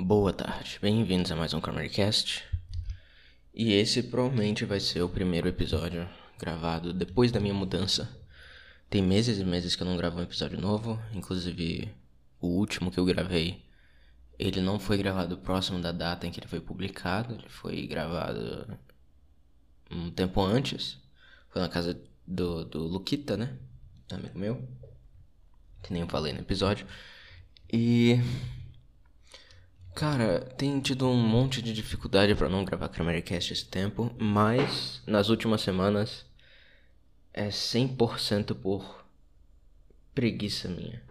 Boa tarde, bem-vindos a mais um Cast. E esse provavelmente vai ser o primeiro episódio gravado depois da minha mudança. Tem meses e meses que eu não gravo um episódio novo, inclusive o último que eu gravei, ele não foi gravado próximo da data em que ele foi publicado, ele foi gravado um tempo antes. Foi na casa do, do Luquita, né? Amigo meu. Que nem eu falei no episódio. E Cara, tem tido um monte de dificuldade para não gravar Cast esse tempo, mas nas últimas semanas é 100% por preguiça minha.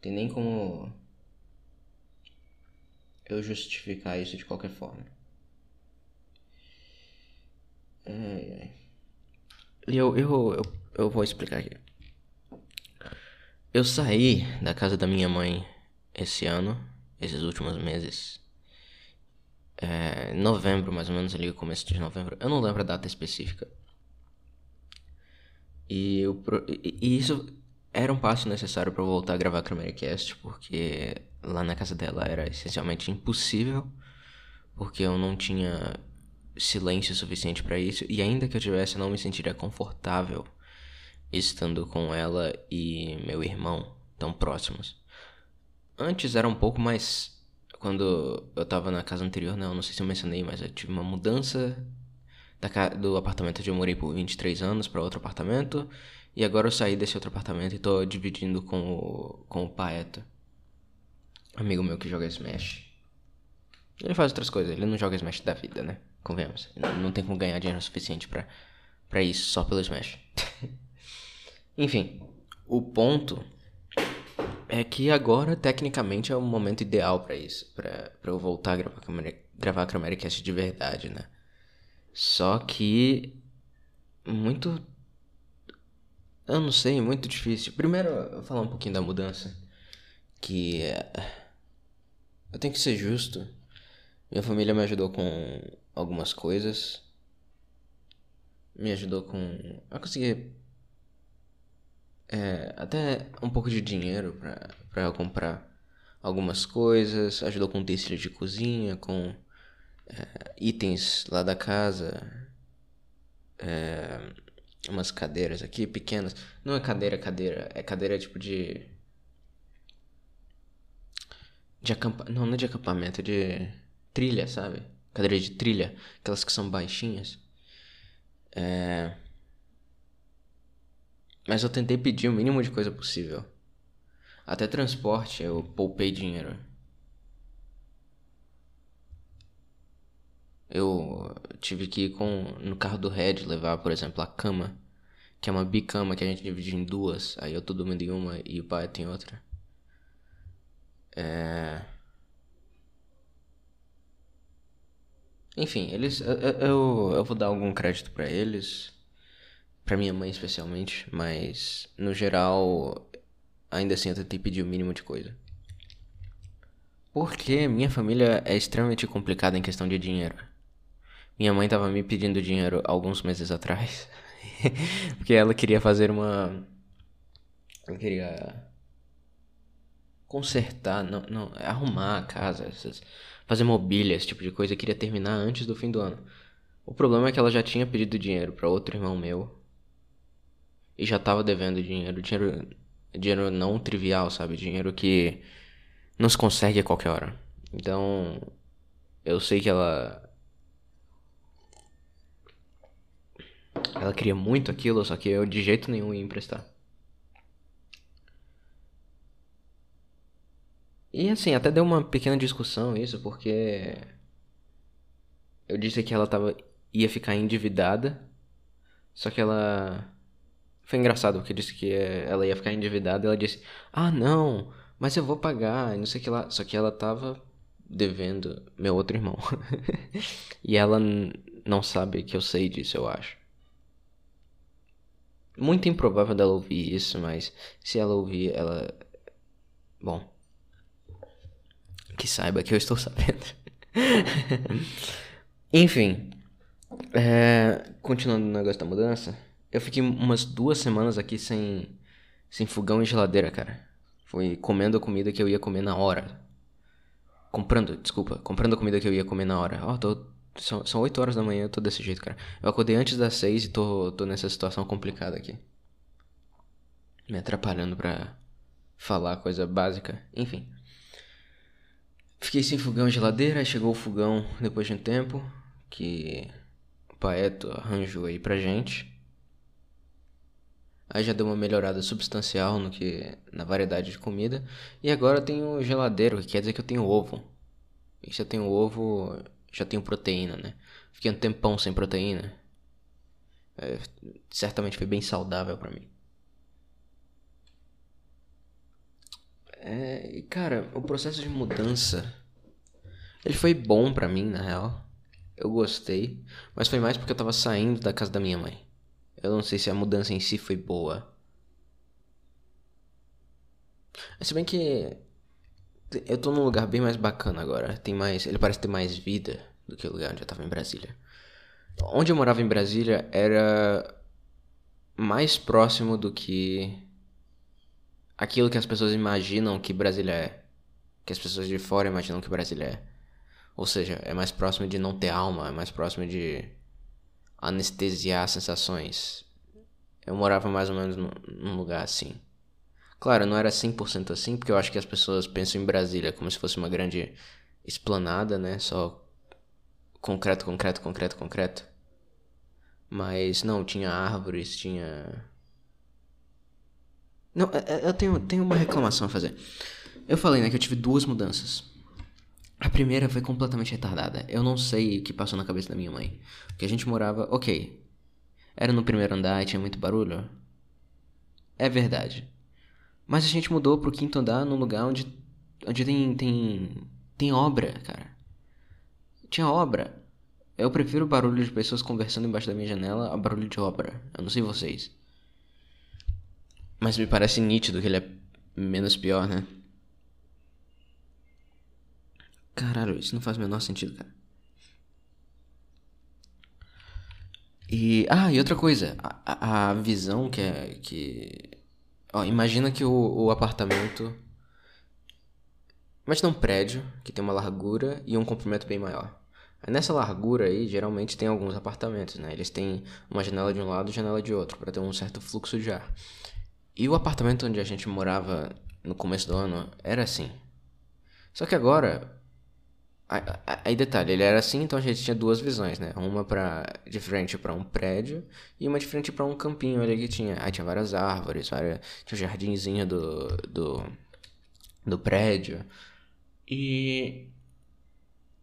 Tem nem como eu justificar isso de qualquer forma. Ai. Eu, eu, eu, eu vou explicar aqui. Eu saí da casa da minha mãe esse ano esses últimos meses. É, novembro, mais ou menos, ali, começo de novembro. Eu não lembro a data específica. E, eu, e isso era um passo necessário para voltar a gravar Cast, porque lá na casa dela era essencialmente impossível, porque eu não tinha silêncio suficiente para isso, e ainda que eu tivesse, eu não me sentiria confortável estando com ela e meu irmão tão próximos. Antes era um pouco mais. Quando eu tava na casa anterior, não, não sei se eu mencionei, mas eu tive uma mudança da, do apartamento onde eu morei por 23 anos para outro apartamento. E agora eu saí desse outro apartamento e tô dividindo com o, com o Paeto. Amigo meu que joga Smash. Ele faz outras coisas, ele não joga Smash da vida, né? Convenhamos. Não, tem como ganhar dinheiro suficiente para para isso, só pelo Smash. Enfim, o ponto é que agora, tecnicamente, é o momento ideal para isso. para eu voltar a gravar, gravar Cast de verdade, né? Só que. Muito. Eu não sei, muito difícil. Primeiro, eu vou falar um pouquinho da mudança. Que. Eu tenho que ser justo. Minha família me ajudou com algumas coisas. Me ajudou com. a conseguir é, até um pouco de dinheiro para comprar algumas coisas, ajudou com utensílios de cozinha, com é, itens lá da casa, é, umas cadeiras aqui pequenas. Não é cadeira, cadeira, é cadeira tipo de. De acampa... Não, não é de acampamento, é de trilha, sabe? Cadeira de trilha, aquelas que são baixinhas. É. Mas eu tentei pedir o mínimo de coisa possível. Até transporte eu poupei dinheiro. Eu tive que ir com no carro do Red levar, por exemplo, a cama, que é uma bicama que a gente divide em duas. Aí eu tô dormindo em uma e o pai tem outra. É... Enfim, eles eu, eu, eu vou dar algum crédito para eles para minha mãe especialmente, mas no geral, ainda assim eu tentei pedir o mínimo de coisa. Porque minha família é extremamente complicada em questão de dinheiro. Minha mãe tava me pedindo dinheiro alguns meses atrás. porque ela queria fazer uma. Ela queria. Consertar, não, não, arrumar a casa, essas, fazer mobília, esse tipo de coisa. Queria terminar antes do fim do ano. O problema é que ela já tinha pedido dinheiro para outro irmão meu e já tava devendo dinheiro. Dinheiro, dinheiro não trivial, sabe? Dinheiro que não se consegue a qualquer hora. Então, eu sei que ela. Ela queria muito aquilo, só que eu de jeito nenhum ia emprestar. E assim, até deu uma pequena discussão isso, porque eu disse que ela tava ia ficar endividada, só que ela foi engraçado, porque disse que ela ia ficar endividada ela disse: Ah, não, mas eu vou pagar, não sei o que lá. Só que ela tava devendo meu outro irmão. e ela não sabe que eu sei disso, eu acho. Muito improvável dela ouvir isso, mas se ela ouvir, ela. Bom. Que saiba que eu estou sabendo. Enfim. É... Continuando no negócio da mudança. Eu fiquei umas duas semanas aqui sem, sem fogão e geladeira, cara. Foi comendo a comida que eu ia comer na hora. comprando, desculpa, comprando a comida que eu ia comer na hora. Ó, oh, tô, são, são 8 horas da manhã, eu tô desse jeito, cara. Eu acordei antes das 6 e tô, tô nessa situação complicada aqui. Me atrapalhando pra falar coisa básica. Enfim. Fiquei sem fogão e geladeira, chegou o fogão depois de um tempo. Que o Paeto arranjou aí pra gente. Aí já deu uma melhorada substancial no que na variedade de comida. E agora eu tenho geladeiro, que quer dizer que eu tenho ovo. E se eu tenho ovo, já tenho proteína, né? Fiquei um tempão sem proteína. É, certamente foi bem saudável para mim. É, cara, o processo de mudança ele foi bom para mim, na real. Eu gostei, mas foi mais porque eu tava saindo da casa da minha mãe. Eu não sei se a mudança em si foi boa. Se bem que eu tô num lugar bem mais bacana agora. Tem mais, ele parece ter mais vida do que o lugar onde eu tava em Brasília. Onde eu morava em Brasília era mais próximo do que aquilo que as pessoas imaginam que Brasília é. Que as pessoas de fora imaginam que Brasília é. Ou seja, é mais próximo de não ter alma, é mais próximo de anestesiar sensações. Eu morava mais ou menos num lugar assim. Claro, não era 100% assim, porque eu acho que as pessoas pensam em Brasília como se fosse uma grande esplanada, né? Só concreto, concreto, concreto, concreto. Mas não, tinha árvores, tinha. Não, é, é, eu tenho, tenho uma reclamação a fazer. Eu falei, né, que eu tive duas mudanças. A primeira foi completamente retardada. Eu não sei o que passou na cabeça da minha mãe. Porque a gente morava. Ok. Era no primeiro andar e tinha muito barulho. É verdade. Mas a gente mudou pro quinto andar num lugar onde. onde tem. tem. tem obra, cara. Tinha obra. Eu prefiro o barulho de pessoas conversando embaixo da minha janela a barulho de obra. Eu não sei vocês. Mas me parece nítido que ele é menos pior, né? Caralho, isso não faz o menor sentido, cara. E. Ah, e outra coisa. A, a visão que é. Que... Ó, imagina que o, o apartamento. Imagina um prédio que tem uma largura e um comprimento bem maior. Nessa largura aí, geralmente tem alguns apartamentos, né? Eles têm uma janela de um lado e janela de outro, para ter um certo fluxo de ar. E o apartamento onde a gente morava no começo do ano era assim. Só que agora Aí detalhe, ele era assim, então a gente tinha duas visões, né? Uma para de frente para um prédio e uma de frente para um campinho ali que tinha. Aí tinha várias árvores, várias, tinha um jardinzinho do, do do prédio. E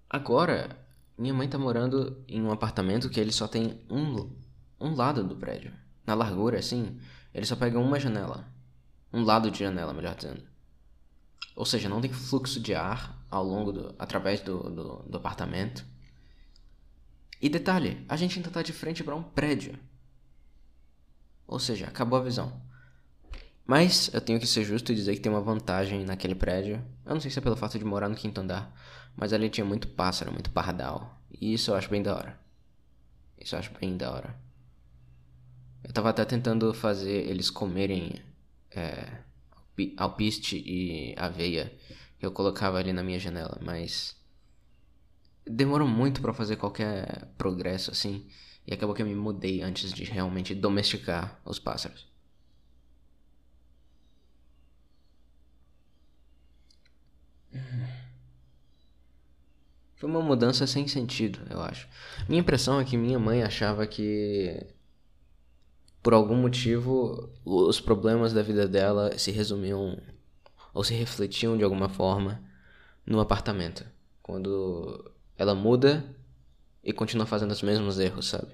agora minha mãe tá morando em um apartamento que ele só tem um um lado do prédio. Na largura assim, ele só pega uma janela. Um lado de janela, melhor dizendo. Ou seja, não tem fluxo de ar ao longo do, através do, do, do apartamento. E detalhe, a gente ainda está de frente para um prédio. Ou seja, acabou a visão. Mas eu tenho que ser justo e dizer que tem uma vantagem naquele prédio. Eu não sei se é pelo fato de morar no quinto andar, mas ali tinha muito pássaro, muito pardal. E isso eu acho bem da hora. Isso eu acho bem da hora. Eu tava até tentando fazer eles comerem é, alpiste e aveia eu colocava ali na minha janela, mas demorou muito para fazer qualquer progresso assim, e acabou que eu me mudei antes de realmente domesticar os pássaros. Foi uma mudança sem sentido, eu acho. Minha impressão é que minha mãe achava que por algum motivo os problemas da vida dela se resumiam ou se refletiam de alguma forma no apartamento. Quando ela muda e continua fazendo os mesmos erros, sabe?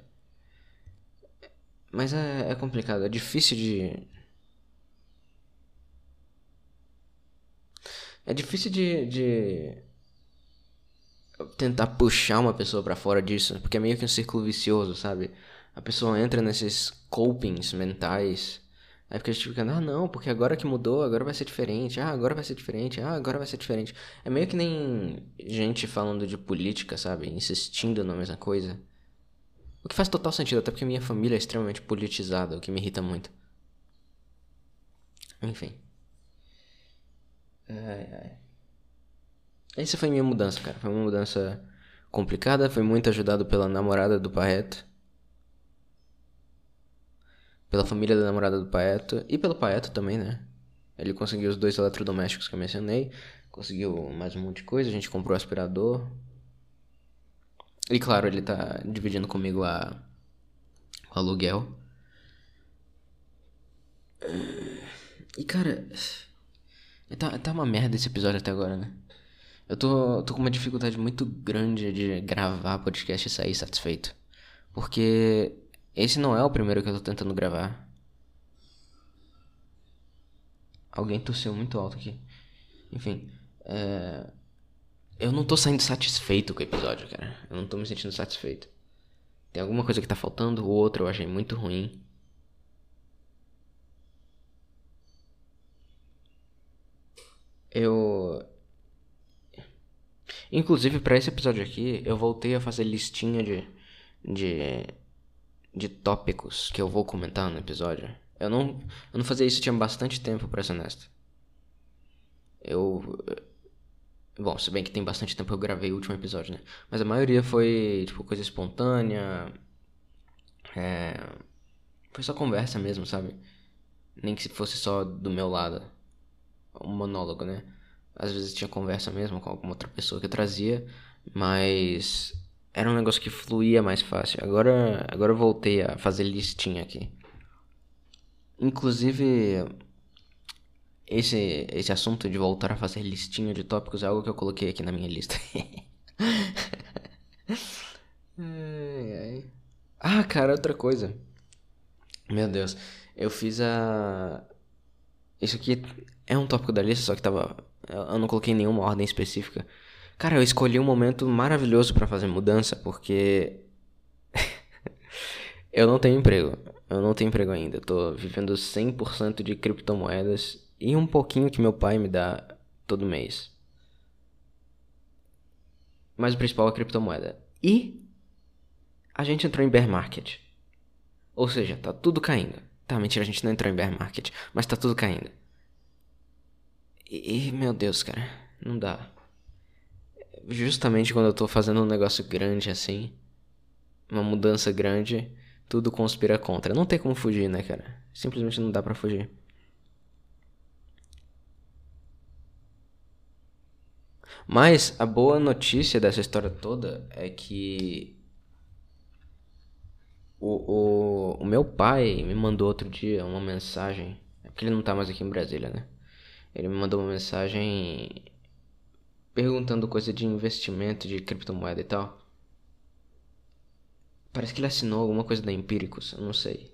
Mas é, é complicado, é difícil de. É difícil de, de tentar puxar uma pessoa para fora disso, porque é meio que um círculo vicioso, sabe? A pessoa entra nesses copings mentais Aí fica justificando, ah não, porque agora que mudou, agora vai ser diferente, ah, agora vai ser diferente, ah, agora vai ser diferente. É meio que nem gente falando de política, sabe? Insistindo na mesma coisa. O que faz total sentido, até porque minha família é extremamente politizada, o que me irrita muito. Enfim. Ai, ai. Essa foi minha mudança, cara. Foi uma mudança complicada, foi muito ajudado pela namorada do Paeto. Pela família da namorada do Paeto e pelo Paeto também, né? Ele conseguiu os dois eletrodomésticos que eu mencionei, conseguiu mais um monte de coisa, a gente comprou aspirador. E claro, ele tá dividindo comigo a o aluguel. E cara, tá, tá uma merda esse episódio até agora, né? Eu tô, tô com uma dificuldade muito grande de gravar podcast e sair satisfeito. Porque esse não é o primeiro que eu tô tentando gravar. Alguém tossiu muito alto aqui. Enfim, é... eu não tô saindo satisfeito com o episódio, cara. Eu não tô me sentindo satisfeito. Tem alguma coisa que tá faltando, o outro eu achei muito ruim. Eu Inclusive, para esse episódio aqui, eu voltei a fazer listinha de, de, de tópicos que eu vou comentar no episódio. Eu não, eu não fazia isso tinha bastante tempo, pra ser honesto. Eu. Bom, se bem que tem bastante tempo eu gravei o último episódio, né? Mas a maioria foi, tipo, coisa espontânea. É. Foi só conversa mesmo, sabe? Nem que fosse só do meu lado. Um monólogo, né? Às vezes tinha conversa mesmo com alguma outra pessoa que eu trazia, mas era um negócio que fluía mais fácil. Agora, agora eu voltei a fazer listinha aqui. Inclusive, esse, esse assunto de voltar a fazer listinha de tópicos é algo que eu coloquei aqui na minha lista. ah, cara, outra coisa. Meu Deus, eu fiz a. Isso aqui é um tópico da lista, só que tava eu não coloquei nenhuma ordem específica. Cara, eu escolhi um momento maravilhoso para fazer mudança, porque eu não tenho emprego. Eu não tenho emprego ainda. Eu tô vivendo 100% de criptomoedas e um pouquinho que meu pai me dá todo mês. Mas o principal é a criptomoeda. E a gente entrou em bear market. Ou seja, tá tudo caindo. Tá, mentira, a gente não entrou em bear market, mas tá tudo caindo. E, meu Deus, cara, não dá. Justamente quando eu tô fazendo um negócio grande assim, uma mudança grande, tudo conspira contra. Não tem como fugir, né, cara? Simplesmente não dá para fugir. Mas a boa notícia dessa história toda é que o, o, o meu pai me mandou outro dia uma mensagem. É porque ele não tá mais aqui em Brasília, né? Ele me mandou uma mensagem perguntando coisa de investimento, de criptomoeda e tal. Parece que ele assinou alguma coisa da Empíricos, eu não sei.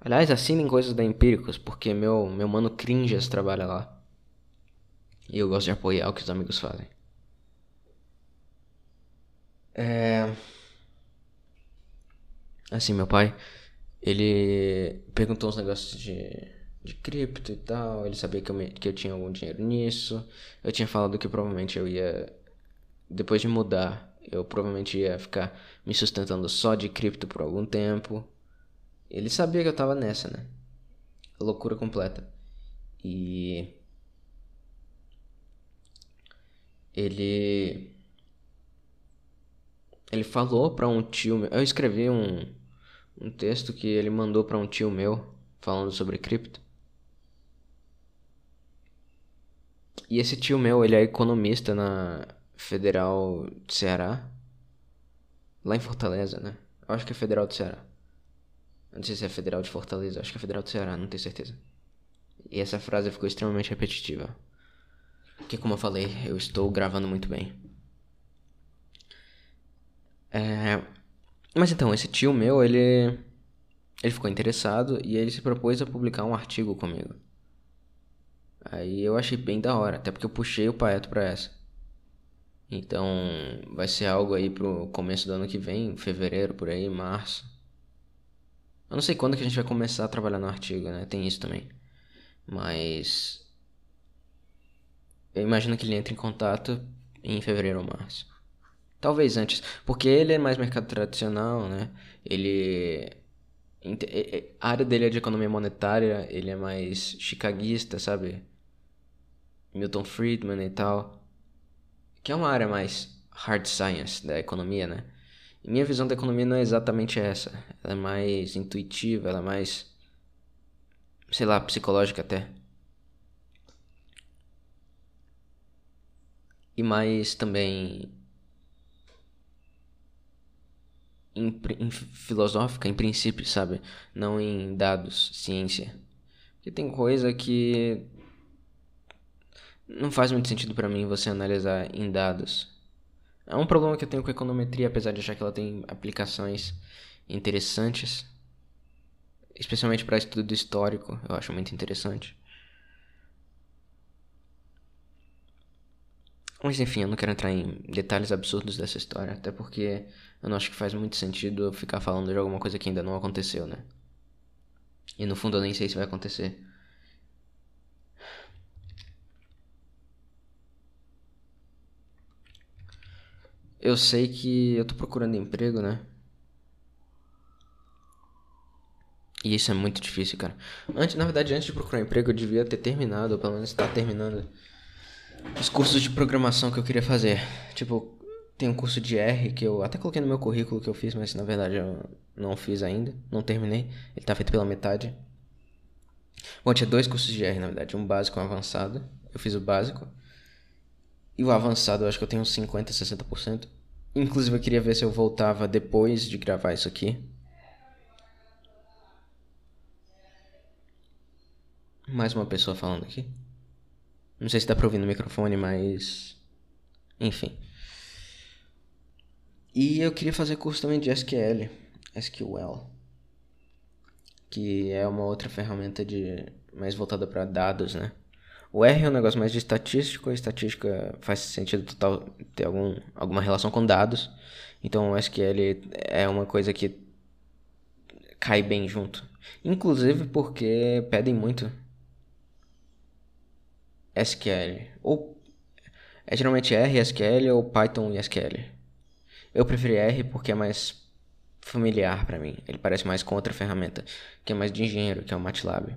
Aliás, assinem coisas da Empíricos, porque meu, meu mano Cringes trabalha lá. E eu gosto de apoiar o que os amigos fazem. É. Assim, meu pai, ele perguntou uns negócios de de cripto e tal. Ele sabia que eu, me, que eu tinha algum dinheiro nisso. Eu tinha falado que provavelmente eu ia. Depois de mudar, eu provavelmente ia ficar me sustentando só de cripto por algum tempo. Ele sabia que eu tava nessa, né? Loucura completa. E. Ele. Ele falou pra um tio meu. Eu escrevi um, um texto que ele mandou pra um tio meu falando sobre cripto. E esse tio meu, ele é economista na Federal de Ceará. Lá em Fortaleza, né? Eu acho que é Federal de Ceará. não sei se é Federal de Fortaleza, acho que é Federal de Ceará, não tenho certeza. E essa frase ficou extremamente repetitiva. Porque, como eu falei, eu estou gravando muito bem. É... Mas então, esse tio meu, ele. Ele ficou interessado e ele se propôs a publicar um artigo comigo. Aí eu achei bem da hora, até porque eu puxei o Paeto pra essa. Então vai ser algo aí pro começo do ano que vem, fevereiro, por aí, março. Eu não sei quando que a gente vai começar a trabalhar no artigo, né? Tem isso também. Mas. Eu imagino que ele entre em contato em fevereiro ou março. Talvez antes. Porque ele é mais mercado tradicional, né? Ele. A área dele é de economia monetária, ele é mais chicaguista, sabe? Milton Friedman e tal. que é uma área mais hard science da economia, né? E minha visão da economia não é exatamente essa. Ela é mais intuitiva, ela é mais, sei lá, psicológica até. E mais também em, em filosófica, em princípio, sabe? Não em dados, ciência. Porque tem coisa que não faz muito sentido para mim você analisar em dados. É um problema que eu tenho com a econometria, apesar de achar que ela tem aplicações interessantes, especialmente para estudo histórico, eu acho muito interessante. Mas enfim, eu não quero entrar em detalhes absurdos dessa história, até porque eu não acho que faz muito sentido eu ficar falando de alguma coisa que ainda não aconteceu, né? E no fundo eu nem sei se vai acontecer. Eu sei que eu tô procurando emprego, né? E isso é muito difícil, cara. Antes, na verdade, antes de procurar emprego, eu devia ter terminado, ou pelo menos estar terminando os cursos de programação que eu queria fazer. Tipo, tem um curso de R que eu até coloquei no meu currículo que eu fiz, mas na verdade eu não fiz ainda, não terminei. Ele tá feito pela metade. Bom, tinha dois cursos de R, na verdade, um básico e um avançado. Eu fiz o básico. E o avançado eu acho que eu tenho uns 50, 60%. Inclusive eu queria ver se eu voltava depois de gravar isso aqui. Mais uma pessoa falando aqui. Não sei se dá pra ouvir no microfone, mas. Enfim. E eu queria fazer curso também de SQL. SQL. Que é uma outra ferramenta de mais voltada para dados, né? O R é um negócio mais de estatístico, a estatística faz sentido total ter algum, alguma relação com dados. Então o SQL é uma coisa que cai bem junto. Inclusive porque pedem muito SQL. Ou é geralmente R, SQL ou Python e SQL. Eu preferi R porque é mais familiar para mim. Ele parece mais com outra ferramenta, que é mais de engenheiro, que é o MATLAB.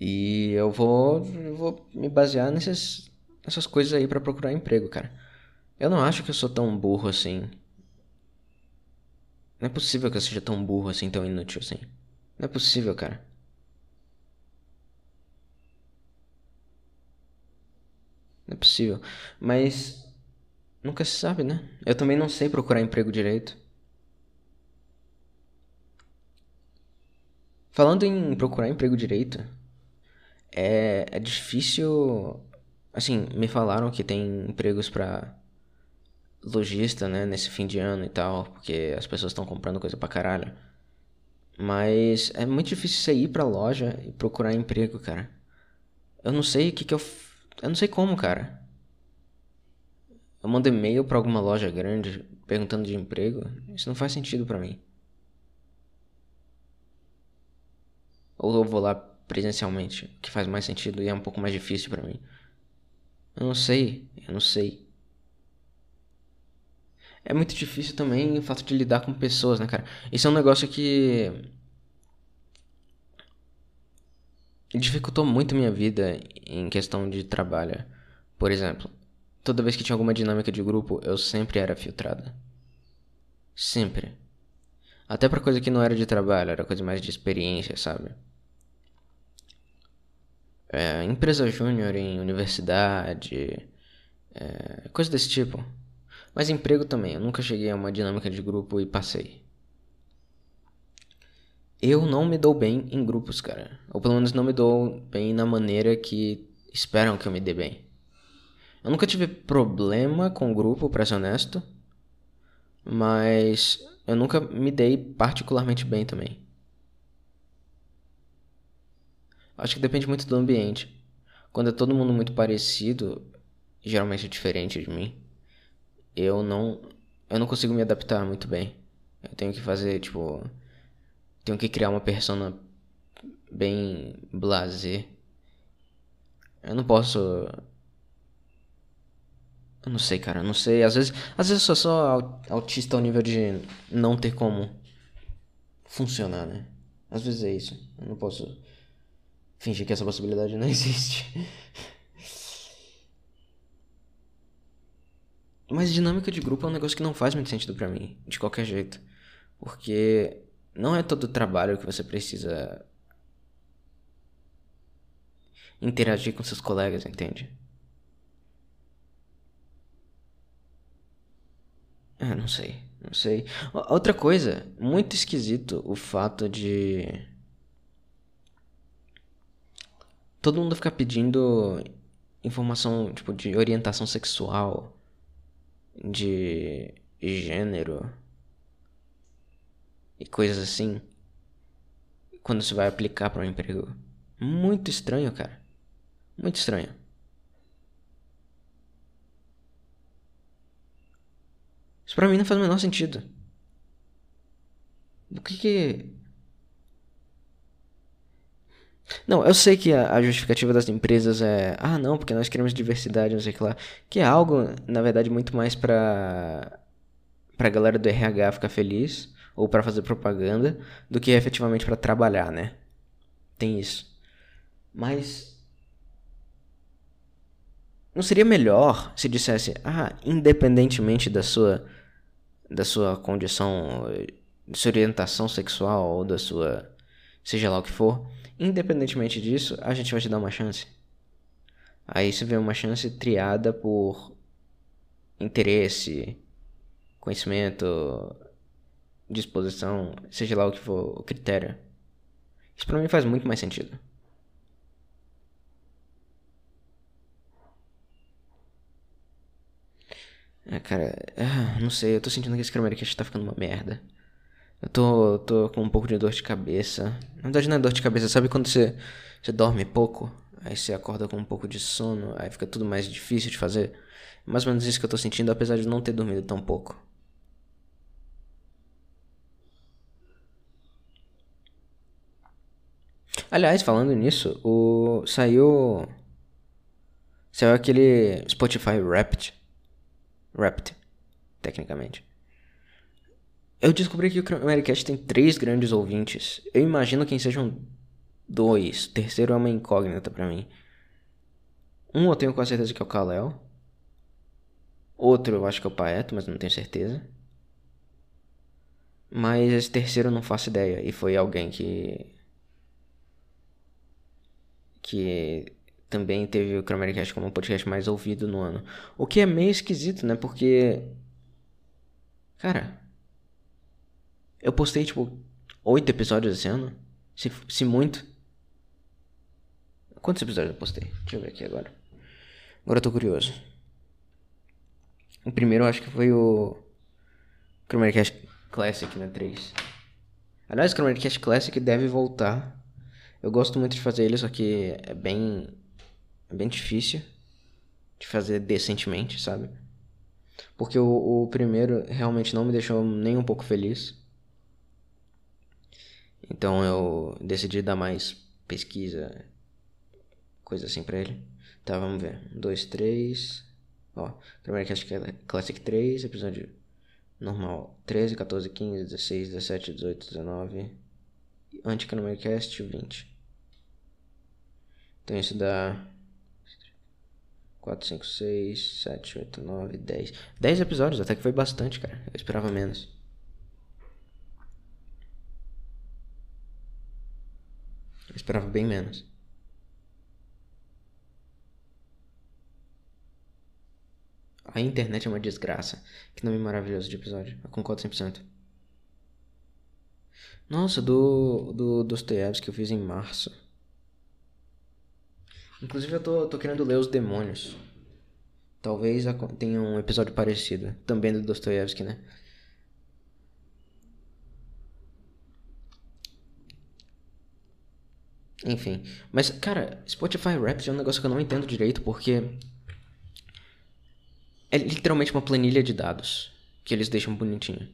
E eu vou, eu vou me basear nessas, nessas coisas aí para procurar emprego, cara. Eu não acho que eu sou tão burro assim. Não é possível que eu seja tão burro assim, tão inútil assim. Não é possível, cara. Não é possível. Mas nunca se sabe, né? Eu também não sei procurar emprego direito. Falando em procurar emprego direito, é, é difícil. Assim, me falaram que tem empregos para lojista, né, nesse fim de ano e tal, porque as pessoas estão comprando coisa pra caralho. Mas é muito difícil você ir pra loja e procurar emprego, cara. Eu não sei o que que eu eu não sei como, cara. Eu mando e-mail pra alguma loja grande perguntando de emprego. Isso não faz sentido para mim. Ou eu vou lá presencialmente, que faz mais sentido e é um pouco mais difícil para mim. Eu não sei, eu não sei. É muito difícil também o fato de lidar com pessoas, né, cara? Isso é um negócio que dificultou muito minha vida em questão de trabalho. Por exemplo, toda vez que tinha alguma dinâmica de grupo, eu sempre era filtrada. Sempre. Até pra coisa que não era de trabalho, era coisa mais de experiência, sabe? É, empresa júnior em universidade, é, coisa desse tipo. Mas emprego também, eu nunca cheguei a uma dinâmica de grupo e passei. Eu não me dou bem em grupos, cara. Ou pelo menos não me dou bem na maneira que esperam que eu me dê bem. Eu nunca tive problema com grupo, pra ser honesto. Mas eu nunca me dei particularmente bem também. Acho que depende muito do ambiente. Quando é todo mundo muito parecido, geralmente é diferente de mim, eu não eu não consigo me adaptar muito bem. Eu tenho que fazer, tipo, tenho que criar uma persona bem blazer. Eu não posso. Eu não sei, cara. Eu não sei. Às vezes, às vezes eu sou só autista ao nível de não ter como funcionar, né? Às vezes é isso. Eu não posso fingir que essa possibilidade não existe. Mas dinâmica de grupo é um negócio que não faz muito sentido para mim, de qualquer jeito. Porque não é todo trabalho que você precisa interagir com seus colegas, entende? Ah, não sei, não sei. Outra coisa, muito esquisito o fato de todo mundo ficar pedindo informação, tipo, de orientação sexual, de gênero e coisas assim quando você vai aplicar para um emprego. Muito estranho, cara. Muito estranho. Isso pra mim não faz o menor sentido. Do que que. Não, eu sei que a, a, justificativa das empresas é. Ah, não, porque nós queremos diversidade, não sei o que lá. Que é algo, na verdade, muito mais pra. pra galera do RH ficar feliz. Ou para fazer propaganda. Do que efetivamente para trabalhar, né? Tem isso. Mas. Não seria melhor se dissesse, ah, independentemente da sua da sua condição, de sua orientação sexual ou da sua seja lá o que for, independentemente disso, a gente vai te dar uma chance. Aí você vê uma chance triada por interesse, conhecimento, disposição, seja lá o que for o critério. Isso pra mim faz muito mais sentido. É, cara, ah, não sei, eu tô sentindo que esse Cramercast tá ficando uma merda. Eu tô, tô com um pouco de dor de cabeça. Na verdade não é dor de cabeça, sabe quando você, você dorme pouco? Aí você acorda com um pouco de sono, aí fica tudo mais difícil de fazer. É mais ou menos isso que eu tô sentindo, apesar de não ter dormido tão pouco. Aliás, falando nisso, o saiu saiu aquele Spotify Wrapped Wrapped, tecnicamente. Eu descobri que o Americast tem três grandes ouvintes. Eu imagino quem sejam dois. O terceiro é uma incógnita para mim. Um eu tenho quase certeza que é o Kalel. Outro eu acho que é o Paeto, mas não tenho certeza. Mas esse terceiro eu não faço ideia. E foi alguém que. Que também teve o Cramercast como o podcast mais ouvido no ano. O que é meio esquisito, né? Porque. Cara. Eu postei, tipo, oito episódios esse ano. Se, se muito. Quantos episódios eu postei? Deixa eu ver aqui agora. Agora eu tô curioso. O primeiro eu acho que foi o. Cramercast Classic, né? 3. Aliás, o Cramercast Classic deve voltar. Eu gosto muito de fazer ele, só que é bem é bem difícil de fazer decentemente, sabe? Porque o, o primeiro realmente não me deixou nem um pouco feliz. Então eu decidi dar mais pesquisa, coisa assim pra ele. Tá, vamos ver. 1, 2, 3. Ó, primeiro cast é Classic 3, episódio normal 13, 14, 15, 16, 17, 18, 19. Anti-Cast 20. Então isso dá 4, 5, 6, 7, 8, 9, 10. 10 episódios, até que foi bastante, cara. Eu esperava menos. Eu esperava bem menos. A internet é uma desgraça. Que nome maravilhoso de episódio. Eu concordo 100%. Nossa, do, do Dostoiévski que eu fiz em março. Inclusive eu tô, tô querendo ler Os Demônios. Talvez tenha um episódio parecido. Também do Dostoiévski, né? Enfim. Mas, cara, Spotify Raps é um negócio que eu não entendo direito porque. É literalmente uma planilha de dados que eles deixam bonitinho.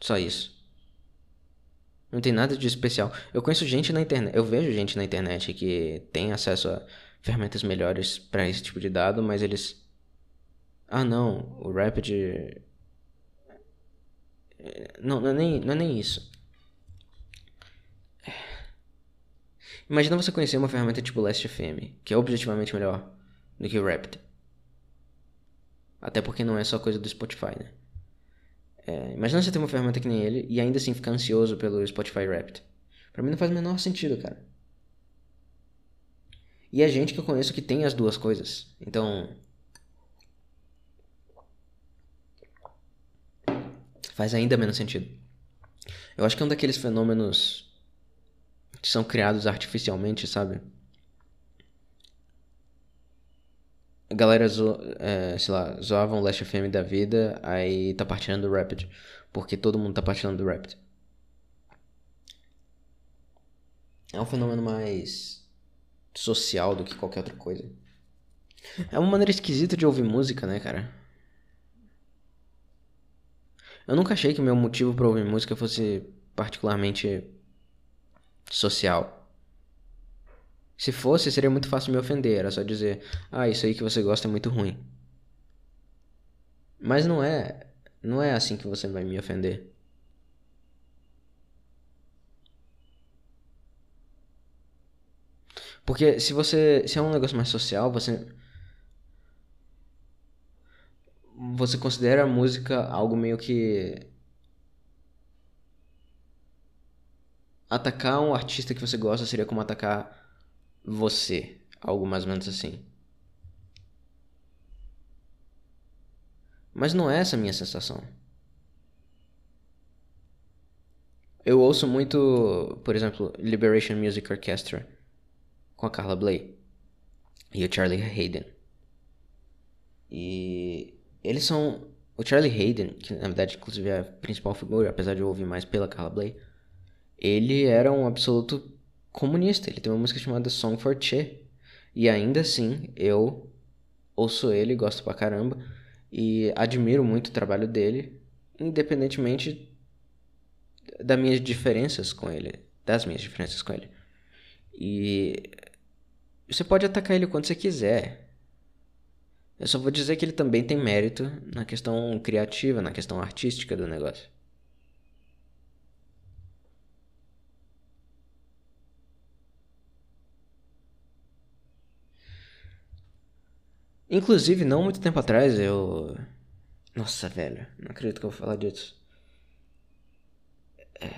Só isso. Não tem nada de especial. Eu conheço gente na internet. Eu vejo gente na internet que tem acesso a ferramentas melhores para esse tipo de dado, mas eles. Ah, não, o Rapid. Não, não é nem, não é nem isso. Imagina você conhecer uma ferramenta tipo Last.fm, que é objetivamente melhor do que o Rapid. Até porque não é só coisa do Spotify, né? É, imagina você ter uma ferramenta que nem ele e ainda assim ficar ansioso pelo Spotify Wrapped. Pra mim não faz o menor sentido, cara. E é gente que eu conheço que tem as duas coisas. Então. Faz ainda menos sentido. Eu acho que é um daqueles fenômenos que são criados artificialmente, sabe? A galera, zo, é, sei lá, zoava um Last FM da vida, aí tá partilhando do Rapid. Porque todo mundo tá partilhando do Rapid. É um fenômeno mais social do que qualquer outra coisa. É uma maneira esquisita de ouvir música, né, cara? Eu nunca achei que meu motivo para ouvir música fosse particularmente social. Se fosse, seria muito fácil me ofender, era só dizer: "Ah, isso aí que você gosta é muito ruim". Mas não é, não é assim que você vai me ofender. Porque se você, se é um negócio mais social, você você considera a música algo meio que atacar um artista que você gosta seria como atacar você, algo mais ou menos assim. Mas não é essa a minha sensação. Eu ouço muito, por exemplo, Liberation Music Orchestra com a Carla Bley e o Charlie Hayden. E eles são. O Charlie Hayden, que na verdade inclusive é a principal figura, apesar de eu ouvir mais pela Carla Bley, ele era um absoluto comunista. Ele tem uma música chamada Song for Che. E ainda assim, eu ouço ele, gosto pra caramba e admiro muito o trabalho dele, independentemente das minhas diferenças com ele, das minhas diferenças com ele. E você pode atacar ele quando você quiser. Eu só vou dizer que ele também tem mérito na questão criativa, na questão artística do negócio. Inclusive, não muito tempo atrás, eu. Nossa, velho, não acredito que eu vou falar disso. É...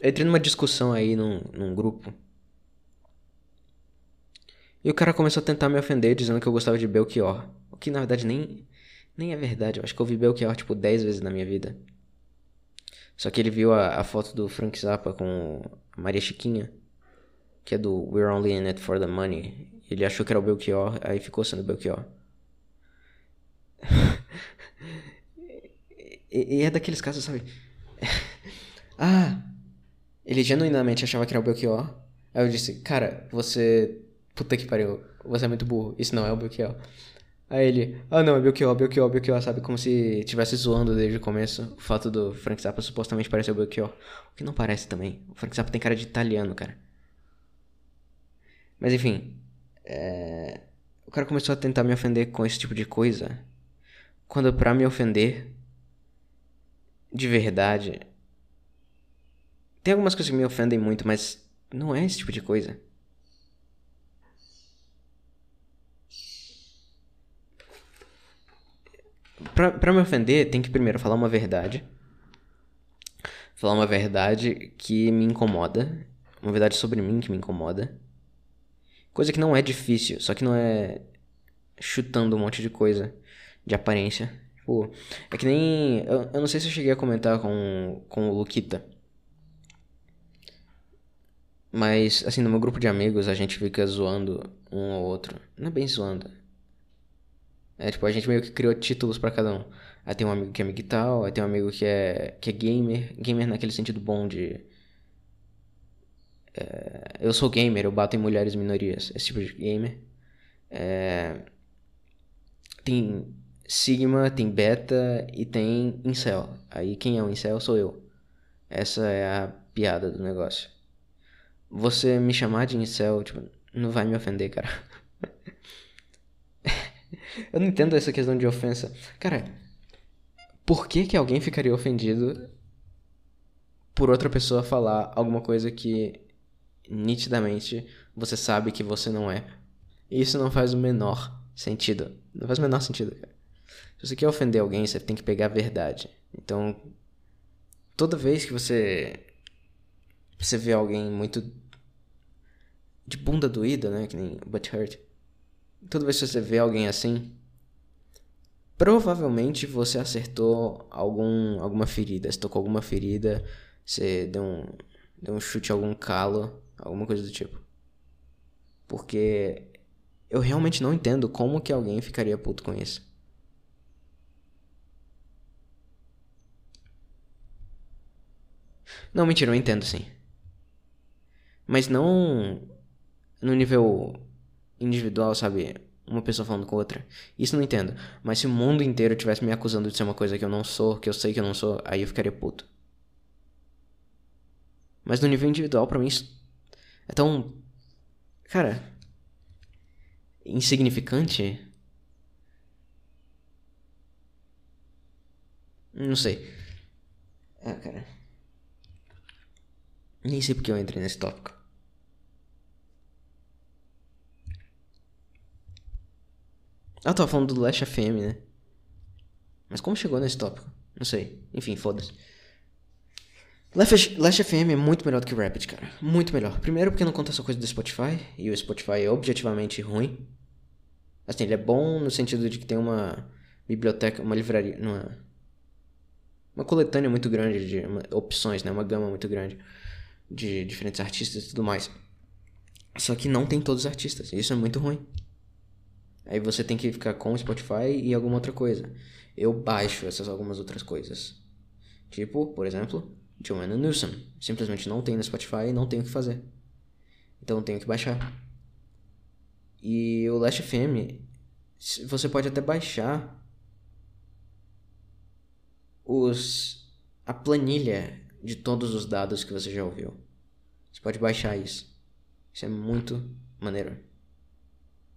Eu entrei numa discussão aí num, num grupo e o cara começou a tentar me ofender dizendo que eu gostava de Belchior. O que na verdade nem, nem é verdade. Eu acho que eu vi Belchior tipo 10 vezes na minha vida. Só que ele viu a, a foto do Frank Zappa com Maria Chiquinha, que é do We're Only in It for the Money. Ele achou que era o Belchior, aí ficou sendo Belchior. e, é daqueles casos, sabe? ah, ele genuinamente achava que era o Belchior. Aí eu disse, cara, você Puta que pariu, você é muito burro. Isso não é o Belchior. Aí ele, ah não, é Belchior, Belchior, Belchior, sabe? Como se estivesse zoando desde o começo o fato do Frank Zappa supostamente parecer o Belchior. O que não parece também. O Frank Zappa tem cara de italiano, cara. Mas enfim, é... o cara começou a tentar me ofender com esse tipo de coisa. Quando pra me ofender, de verdade, tem algumas coisas que me ofendem muito, mas não é esse tipo de coisa. pra, pra me ofender, tem que primeiro falar uma verdade. Falar uma verdade que me incomoda. Uma verdade sobre mim que me incomoda. Coisa que não é difícil, só que não é chutando um monte de coisa de aparência. Tipo, é que nem. Eu, eu não sei se eu cheguei a comentar com, com o Luquita. Mas, assim, no meu grupo de amigos a gente fica zoando um ou outro. Não é bem zoando. É, tipo, a gente meio que criou títulos para cada um. Aí tem um amigo que é amigo tal, aí tem um amigo que é, que é gamer. Gamer naquele sentido bom de... É, eu sou gamer, eu bato em mulheres minorias. Esse tipo de gamer. É, tem Sigma, tem Beta e tem Incel. Aí quem é o Incel sou eu. Essa é a piada do negócio. Você me chamar de Incel, tipo, não vai me ofender, cara. Eu não entendo essa questão de ofensa. Cara, por que que alguém ficaria ofendido por outra pessoa falar alguma coisa que nitidamente você sabe que você não é? Isso não faz o menor sentido. Não faz o menor sentido, cara. Se você quer ofender alguém, você tem que pegar a verdade. Então, toda vez que você você vê alguém muito de bunda doída, né, que nem butt hurt. Toda vez que você vê alguém assim, provavelmente você acertou algum alguma ferida, você tocou alguma ferida, você deu um deu um chute algum calo, alguma coisa do tipo. Porque eu realmente não entendo como que alguém ficaria puto com isso. Não, mentira, eu entendo sim. Mas não no nível individual, sabe? Uma pessoa falando com outra. Isso não entendo. Mas se o mundo inteiro tivesse me acusando de ser uma coisa que eu não sou, que eu sei que eu não sou, aí eu ficaria puto. Mas no nível individual, para mim, isso é tão. Cara. Insignificante. Não sei. Ah, cara. Nem sei porque eu entrei nesse tópico. Ah, tava falando do Last FM, né? Mas como chegou nesse tópico? Não sei. Enfim, foda-se. Last FM é muito melhor do que Rapid, cara. Muito melhor. Primeiro porque não conta essa coisa do Spotify. E o Spotify é objetivamente ruim. Assim, ele é bom no sentido de que tem uma biblioteca, uma livraria, uma, uma coletânea muito grande de opções, né? Uma gama muito grande de diferentes artistas e tudo mais. Só que não tem todos os artistas. Isso é muito ruim. Aí você tem que ficar com o Spotify e alguma outra coisa. Eu baixo essas algumas outras coisas. Tipo, por exemplo, Joanna Newsom. Simplesmente não tem no Spotify e não tenho o que fazer. Então tenho que baixar. E o Last FM, você pode até baixar os a planilha de todos os dados que você já ouviu. Você pode baixar isso. Isso é muito maneiro.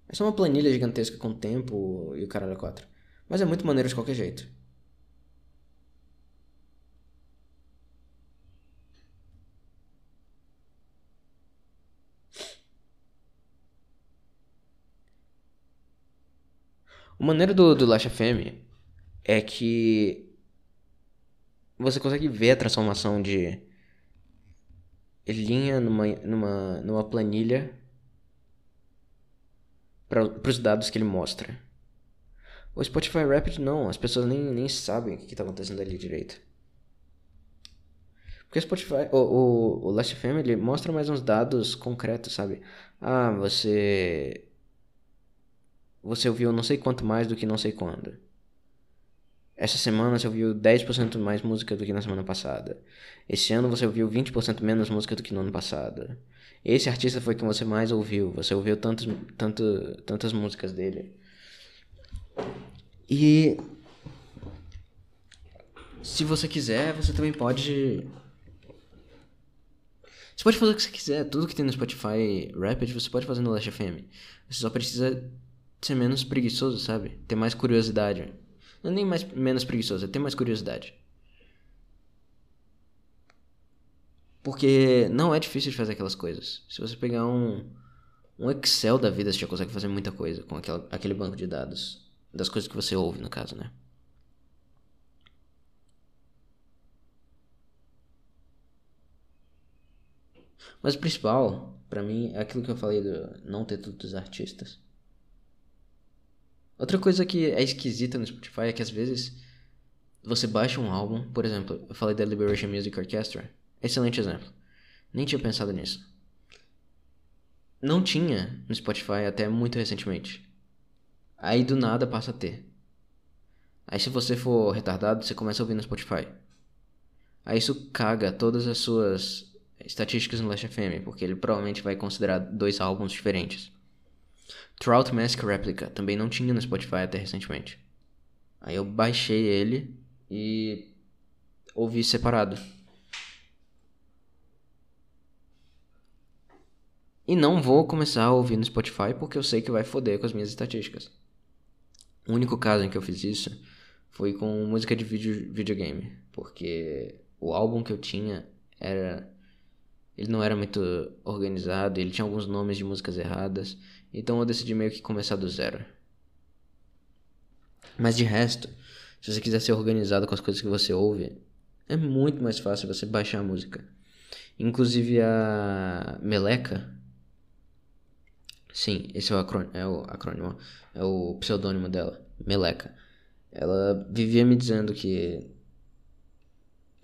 É só uma planilha gigantesca com tempo e o caralho 4. Mas é muito maneiro de qualquer jeito. O maneiro do, do Last FM é que você consegue ver a transformação de linha numa, numa, numa planilha para os dados que ele mostra. O Spotify Rapid não, as pessoas nem, nem sabem o que está acontecendo ali direito. Porque o Spotify, o, o, o Last.fm, ele mostra mais uns dados concretos, sabe? Ah, você você ouviu não sei quanto mais do que não sei quando. Essa semana você ouviu 10% mais música do que na semana passada. Esse ano você ouviu 20% menos música do que no ano passado. Esse artista foi quem você mais ouviu. Você ouviu tantos, tanto, tantas músicas dele. E. Se você quiser, você também pode. Você pode fazer o que você quiser. Tudo que tem no Spotify Rapid você pode fazer no Last FM. Você só precisa ser menos preguiçoso, sabe? Ter mais curiosidade. Não é nem mais, menos preguiçoso, é ter mais curiosidade. Porque não é difícil de fazer aquelas coisas. Se você pegar um, um Excel da vida, você já consegue fazer muita coisa com aquela, aquele banco de dados. Das coisas que você ouve, no caso, né? Mas o principal, para mim, é aquilo que eu falei do não ter todos os artistas. Outra coisa que é esquisita no Spotify é que às vezes você baixa um álbum, por exemplo, eu falei da Liberation Music Orchestra, excelente exemplo. Nem tinha pensado nisso. Não tinha no Spotify até muito recentemente. Aí do nada passa a ter. Aí se você for retardado, você começa a ouvir no Spotify. Aí isso caga todas as suas estatísticas no Last FM, porque ele provavelmente vai considerar dois álbuns diferentes. Trout Mask Replica também não tinha no Spotify até recentemente. Aí eu baixei ele e ouvi separado. E não vou começar a ouvir no Spotify porque eu sei que vai foder com as minhas estatísticas. O único caso em que eu fiz isso foi com música de vídeo, videogame, porque o álbum que eu tinha era ele não era muito organizado, ele tinha alguns nomes de músicas erradas, então eu decidi meio que começar do zero. Mas de resto, se você quiser ser organizado com as coisas que você ouve, é muito mais fácil você baixar a música. Inclusive a Meleca. Sim, esse é o, acrônimo, é o acrônimo, é o pseudônimo dela, Meleca. Ela vivia me dizendo que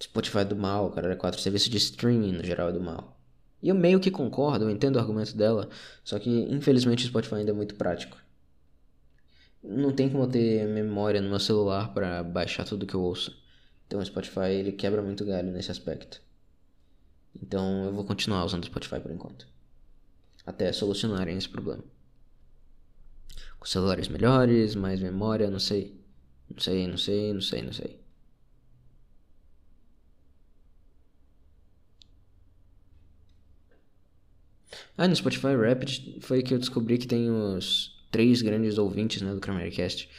Spotify é do mal, cara, é quatro serviço de streaming no geral é do mal. E eu meio que concordo, eu entendo o argumento dela, só que infelizmente o Spotify ainda é muito prático. Não tem como ter memória no meu celular para baixar tudo que eu ouço. Então o Spotify ele quebra muito galho nesse aspecto. Então eu vou continuar usando o Spotify por enquanto. Até solucionarem esse problema. Com celulares melhores, mais memória, não sei. Não sei, não sei, não sei, não sei. Ah, no Spotify Rapid foi que eu descobri que tem os três grandes ouvintes, né, do Cramercast.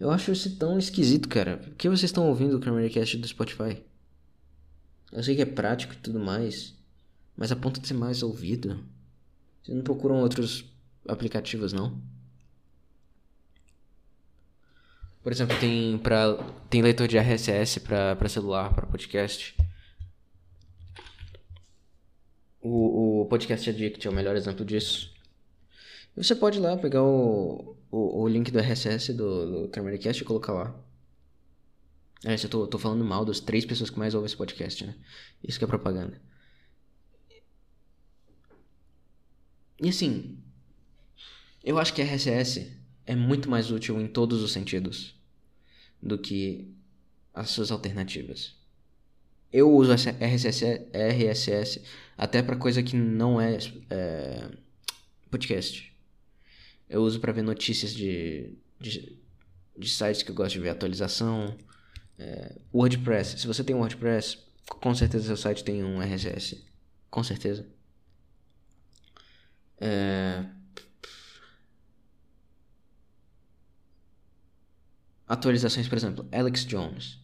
Eu acho isso tão esquisito, cara. Por que vocês estão ouvindo o Cramercast do Spotify? Eu sei que é prático e tudo mais, mas a ponto de ser mais ouvido. Vocês não procuram outros aplicativos, não? Por exemplo, tem para tem leitor de RSS para celular, para podcast. O, o Podcast Addict é o melhor exemplo disso. Você pode ir lá pegar o, o, o link do RSS do, do Cameracast e colocar lá. É, eu tô, tô falando mal das três pessoas que mais ouvem esse podcast, né? Isso que é propaganda. E assim, eu acho que RSS é muito mais útil em todos os sentidos do que as suas alternativas. Eu uso RSS, RSS até para coisa que não é, é, podcast. Eu uso para ver notícias de, de, de, sites que eu gosto de ver atualização. É, WordPress. Se você tem um WordPress, com certeza seu site tem um RSS. Com certeza. É, atualizações, por exemplo, Alex Jones,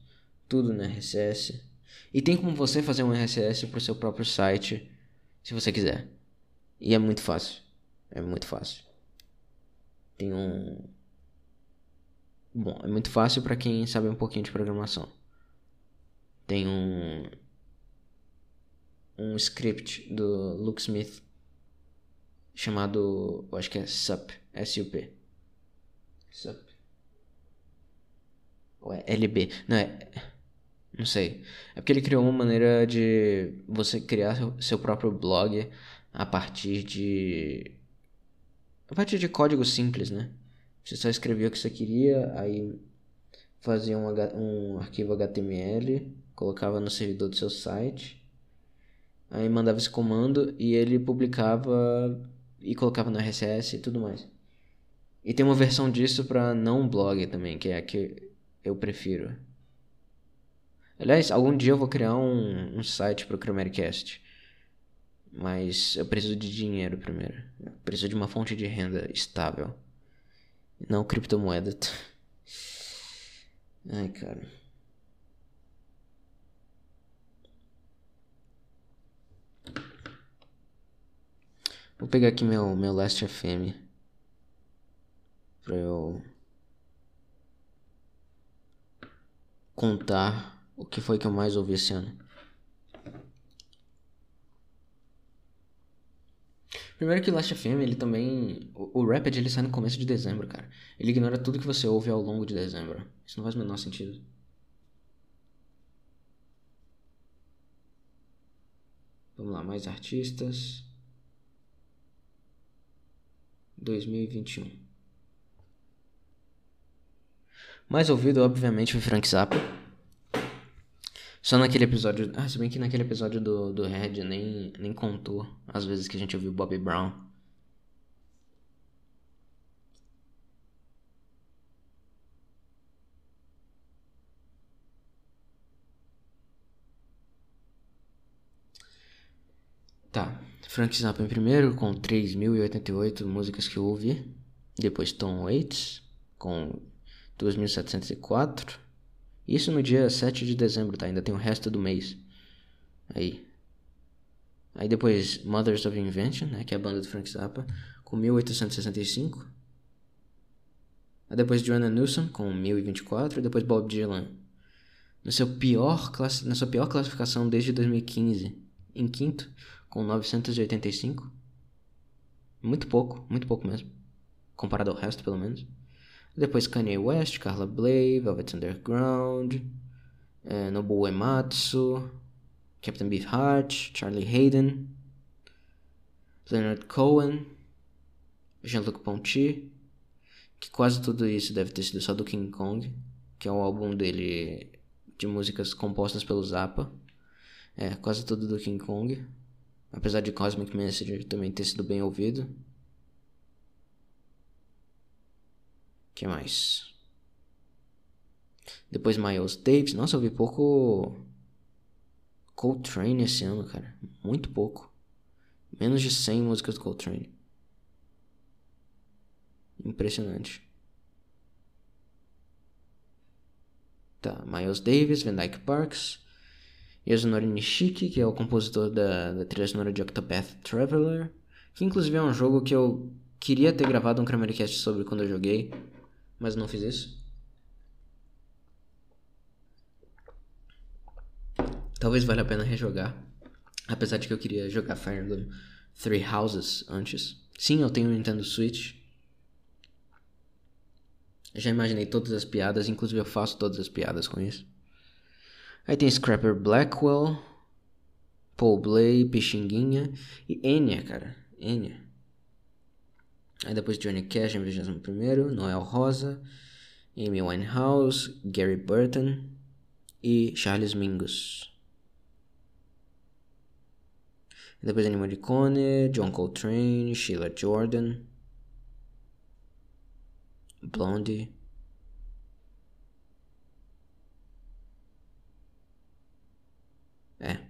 tudo no RSS. E tem como você fazer um RSS para o seu próprio site, se você quiser. E é muito fácil. É muito fácil. Tem um Bom, é muito fácil para quem sabe um pouquinho de programação. Tem um um script do Luke Smith chamado, eu acho que é SUP, S-U-P. SUP. Ou é LB? Não, é. Não sei. É porque ele criou uma maneira de você criar seu próprio blog a partir de. A partir de código simples, né? Você só escrevia o que você queria, aí fazia um, um arquivo HTML, colocava no servidor do seu site, aí mandava esse comando e ele publicava e colocava no RSS e tudo mais. E tem uma versão disso para não blog também, que é a que eu prefiro. Aliás, algum dia eu vou criar um, um site pro Chromericast. Mas eu preciso de dinheiro primeiro. Eu preciso de uma fonte de renda estável. Não criptomoeda. Ai, cara. Vou pegar aqui meu, meu Last FM. Pra eu. Contar o que foi que eu mais ouvi esse ano. Primeiro que Last FM, ele também. O, o Rapid ele sai no começo de dezembro, cara. Ele ignora tudo que você ouve ao longo de dezembro. Isso não faz o menor sentido. Vamos lá, mais artistas. 2021. Mais ouvido, obviamente, foi Frank Zappa. Só naquele episódio. Ah, se bem que naquele episódio do, do Red nem, nem contou as vezes que a gente ouviu Bobby Brown. Tá, Frank Zappa em primeiro, com 3.088 músicas que eu ouvi. Depois Tom Waits, com 2.704. Isso no dia 7 de dezembro, tá? Ainda tem o resto do mês. Aí. Aí depois Mothers of Invention, né? Que é a banda do Frank Zappa, com 1865. Aí depois Joanna Newsom com 1024 e depois Bob Dylan no seu pior class... na sua pior classificação desde 2015, em quinto, com 985. Muito pouco, muito pouco mesmo, comparado ao resto pelo menos. Depois Kanye West, Carla Bley, Velvet Underground, é, Nobuo Ematsu, Captain Beefheart, Charlie Hayden, Leonard Cohen, Jean-Luc Ponty, que quase tudo isso deve ter sido só do King Kong, que é o álbum dele de músicas compostas pelo Zappa. É, quase tudo do King Kong. Apesar de Cosmic Message também ter sido bem ouvido. Que mais? Depois Miles Davis. Nossa, eu vi pouco Coltrane esse ano, cara. Muito pouco. Menos de 100 músicas do Coltrane. Impressionante. Tá, Miles Davis, Van Dyke Parks, Yasunori Nishiki, que é o compositor da, da trilha sonora de Octopath Traveler, que inclusive é um jogo que eu queria ter gravado um Cramercast sobre quando eu joguei, mas não fiz isso. Talvez valha a pena rejogar, apesar de que eu queria jogar Fire Emblem Three Houses antes. Sim, eu tenho um Nintendo Switch, já imaginei todas as piadas, inclusive eu faço todas as piadas com isso. Aí tem Scrapper Blackwell, Paul Blay, Pixinguinha e Enya, cara. Enya. Aí depois Johnny Cash em 21 Noel Rosa, Amy Winehouse, Gary Burton e Charles Mingus. depois Ennio Morricone, John Coltrane, Sheila Jordan. Blondie. É.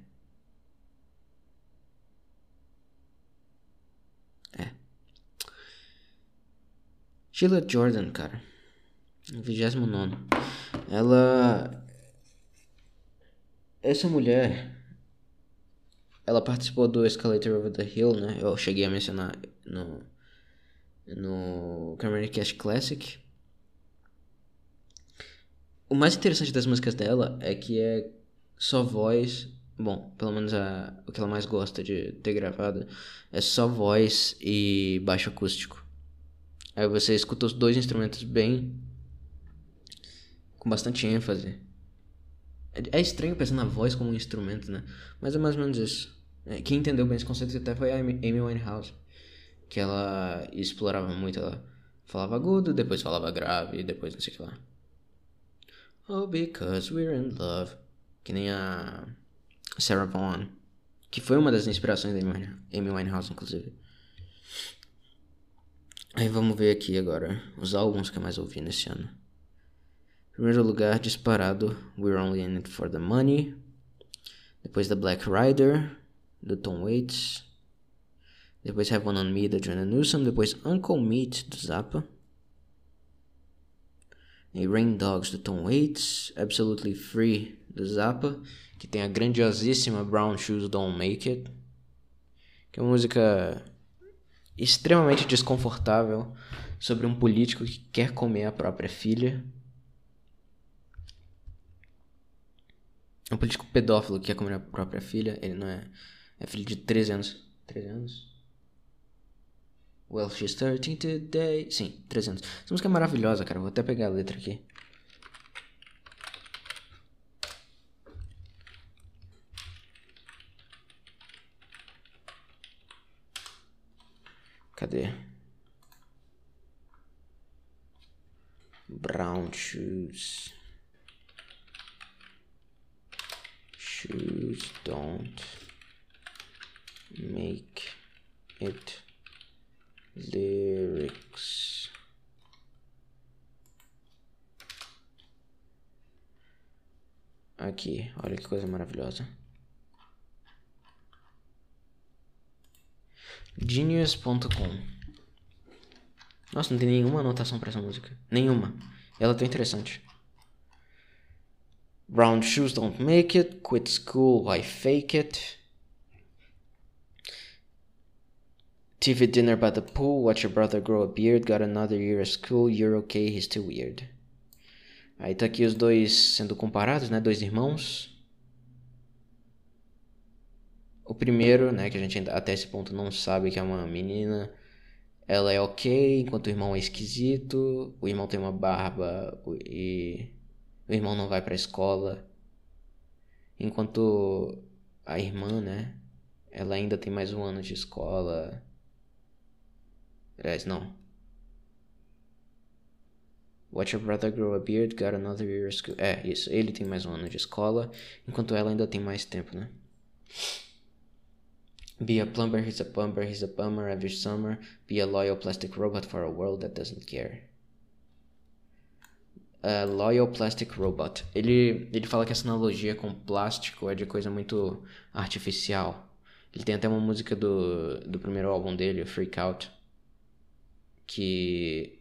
Sheila Jordan, cara. 29. Ela. Essa mulher. Ela participou do Escalator Over the Hill, né? Eu cheguei a mencionar no no Cast Classic. O mais interessante das músicas dela é que é só voz. Bom, pelo menos a, o que ela mais gosta de ter gravado é só voz e baixo acústico. Aí você escuta os dois instrumentos bem. com bastante ênfase. É, é estranho pensar na voz como um instrumento, né? Mas é mais ou menos isso. É, quem entendeu bem esse conceito até foi a Amy Winehouse que ela explorava muito. Ela falava agudo, depois falava grave, depois não sei o que lá. Oh, because we're in love. Que nem a Sarah Vaughan. Que foi uma das inspirações da Amy Winehouse, inclusive. Aí vamos ver aqui agora os álbuns que eu mais ouvi nesse ano. Primeiro lugar, disparado, We're Only In It For The Money. Depois da Black Rider, do Tom Waits. Depois Have One On Me, da Joanna Newsom. Depois Uncle Meat, do Zappa. E Rain Dogs, do Tom Waits. Absolutely Free, do Zappa. Que tem a grandiosíssima Brown Shoes Don't Make It. Que é uma música extremamente desconfortável sobre um político que quer comer a própria filha. Um político pedófilo que quer comer a própria filha. Ele não é. É filho de 13 anos. 13 anos? Well, she's 13 today. Sim, 300. Essa música é maravilhosa, cara. Vou até pegar a letra aqui. Cadê? Brown shoes. Shoes don't make it lyrics aqui olha que coisa maravilhosa genius.com nossa não tem nenhuma anotação para essa música. Nenhuma. Ela tá interessante. Brown shoes don't make it. Quit school why fake it? TV dinner by the pool, watch your brother grow a beard, got another year of school, you're okay, he's too weird. Aí tá aqui os dois sendo comparados, né? Dois irmãos. O primeiro, né, que a gente até esse ponto não sabe que é uma menina, ela é ok, enquanto o irmão é esquisito, o irmão tem uma barba e o irmão não vai pra escola. Enquanto a irmã, né, ela ainda tem mais um ano de escola. Aliás, não. Watch your brother grow a beard, got another year of school. É, isso. Ele tem mais um ano de escola, enquanto ela ainda tem mais tempo, né? Be a plumber, he's a plumber, he's a bummer every summer. Be a loyal plastic robot for a world that doesn't care. A loyal plastic robot. Ele, ele fala que essa analogia com plástico é de coisa muito artificial. Ele tem até uma música do, do primeiro álbum dele, Freak Out, que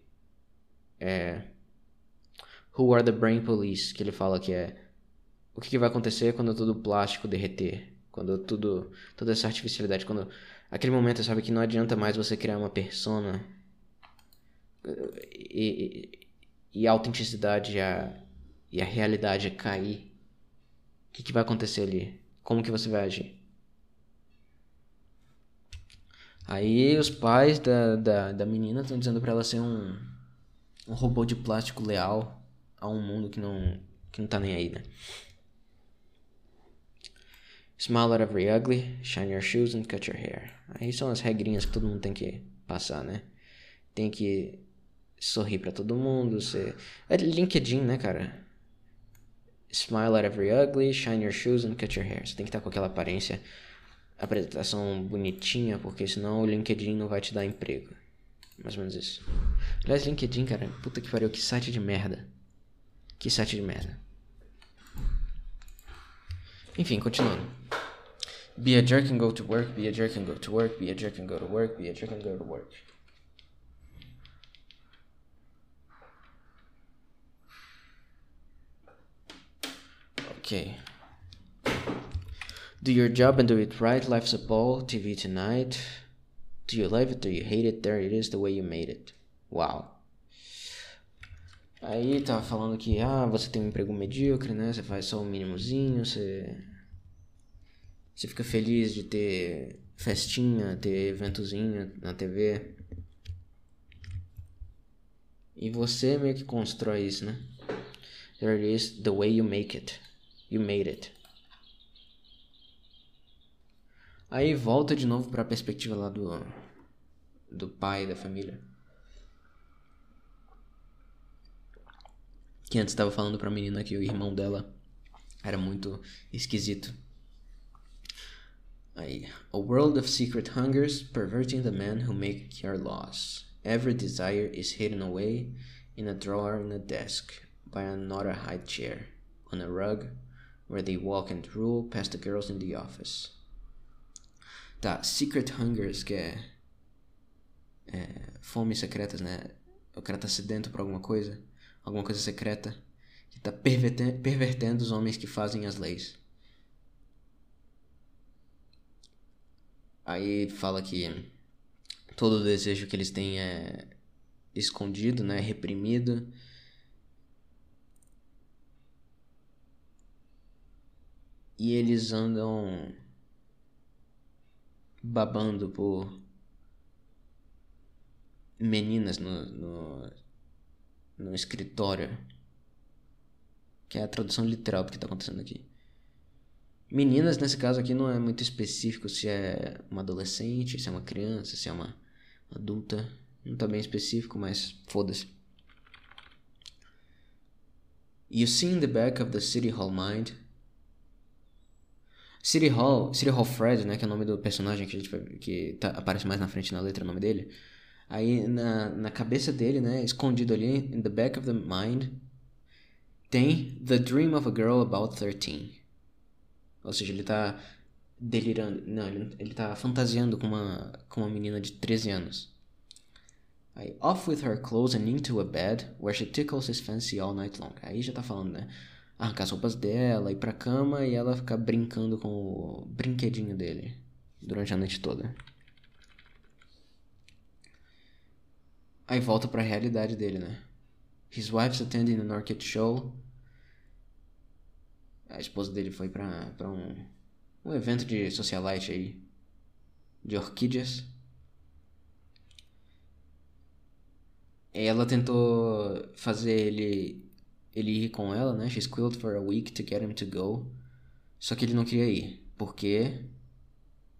é Who Are the Brain Police, que ele fala que é o que, que vai acontecer quando todo o plástico derreter. Quando tudo, toda essa artificialidade, quando aquele momento sabe que não adianta mais você criar uma persona e, e, e a autenticidade a, e a realidade cair. O que, que vai acontecer ali? Como que você vai agir? Aí os pais da, da, da menina estão dizendo para ela ser um, um robô de plástico leal a um mundo que não, que não tá nem aí, né? Smile at every ugly, shine your shoes and cut your hair. Aí são as regrinhas que todo mundo tem que passar, né? Tem que sorrir para todo mundo, ser... É LinkedIn, né, cara? Smile at every ugly, shine your shoes and cut your hair. Você tem que estar com aquela aparência, apresentação bonitinha, porque senão o LinkedIn não vai te dar emprego. Mais ou menos isso. Aliás, LinkedIn, cara, puta que pariu, que site de merda. Que site de merda. Enfim, continuando. Be a jerk and go to work, be a jerk and go to work, be a jerk and go to work, be a jerk and go to work. Okay. Do your job and do it right. Life's a ball. TV tonight. Do you love it? Do you hate it? There it is, the way you made it. Wow. Aí tava falando que, ah, você tem um emprego medíocre, né? Você faz só o um mínimozinho, você. Você fica feliz de ter festinha, ter eventozinho na TV. E você meio que constrói isso, né? There it is, the way you make it. You made it. Aí volta de novo para a perspectiva lá do do pai da família. Que antes estava falando pra menina que o irmão dela era muito esquisito. Aí, a world of secret hungers, perverting the men who make your laws. Every desire is hidden away in a drawer in a desk, by another high chair, on a rug, where they walk and rule past the girls in the office. Tá, secret hungers, que eh, é, é fomes secretas, né? O cara tá sedento por alguma coisa alguma coisa secreta que está pervertendo, pervertendo os homens que fazem as leis. Aí fala que todo o desejo que eles têm é escondido, né, reprimido. E eles andam babando por meninas no, no no escritório. Que é a tradução literal do que está acontecendo aqui. Meninas, nesse caso aqui, não é muito específico se é uma adolescente, se é uma criança, se é uma adulta. Não está bem específico, mas foda-se. You see in the back of the City Hall Mind. City Hall, City Hall Fred, né, que é o nome do personagem que, a gente que tá, aparece mais na frente na letra, o nome dele. Aí na, na cabeça dele, né, escondido ali, in the back of the mind, tem The Dream of a Girl About 13. Ou seja, ele tá delirando. Não, ele, ele tá fantasiando com uma, com uma menina de 13 anos. Aí, off with her clothes and into a bed where she tickles his fancy all night long. Aí já tá falando, né? Arrancar as roupas dela, ir pra cama e ela ficar brincando com o brinquedinho dele durante a noite toda. Aí volta pra realidade dele, né? His wife's attending an orchid show. A esposa dele foi pra, pra um, um evento de socialite aí. De orquídeas. Ela tentou fazer ele ele ir com ela, né? She squealed for a week to get him to go. Só que ele não queria ir. Porque.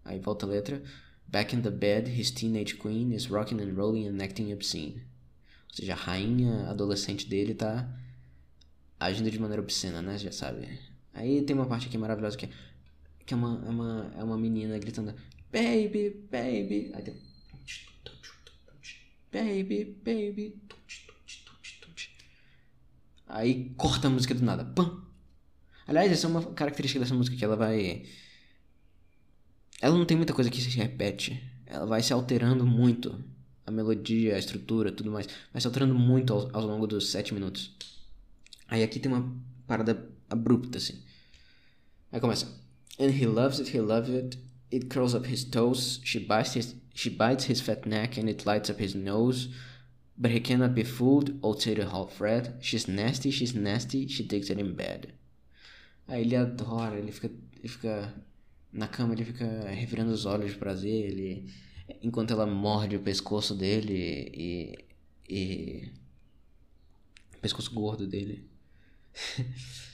Aí volta a letra. Back in the bed, his teenage queen is rocking and rolling and acting obscene. Ou seja, a rainha adolescente dele tá agindo de maneira obscena, né? Já sabe. Aí tem uma parte aqui maravilhosa que é, que é, uma, é, uma, é uma menina gritando Baby, baby. Aí tem. Baby, baby. Aí corta a música do nada. Pam! Aliás, essa é uma característica dessa música que ela vai. Ela não tem muita coisa que se repete. Ela vai se alterando muito. A melodia, a estrutura, tudo mais. Vai se alterando muito ao, ao longo dos sete minutos. Aí aqui tem uma parada abrupta, assim. Aí começa. And he loves it, he loves it. It curls up his toes. She bites his, she bites his fat neck and it lights up his nose. But he cannot be fooled, old Hall Fred. She's nasty, she's nasty, she digs it in bed. Aí ele adora, ele fica, ele fica na cama, ele fica revirando os olhos de prazer, ele, enquanto ela morde o pescoço dele e, e o pescoço gordo dele.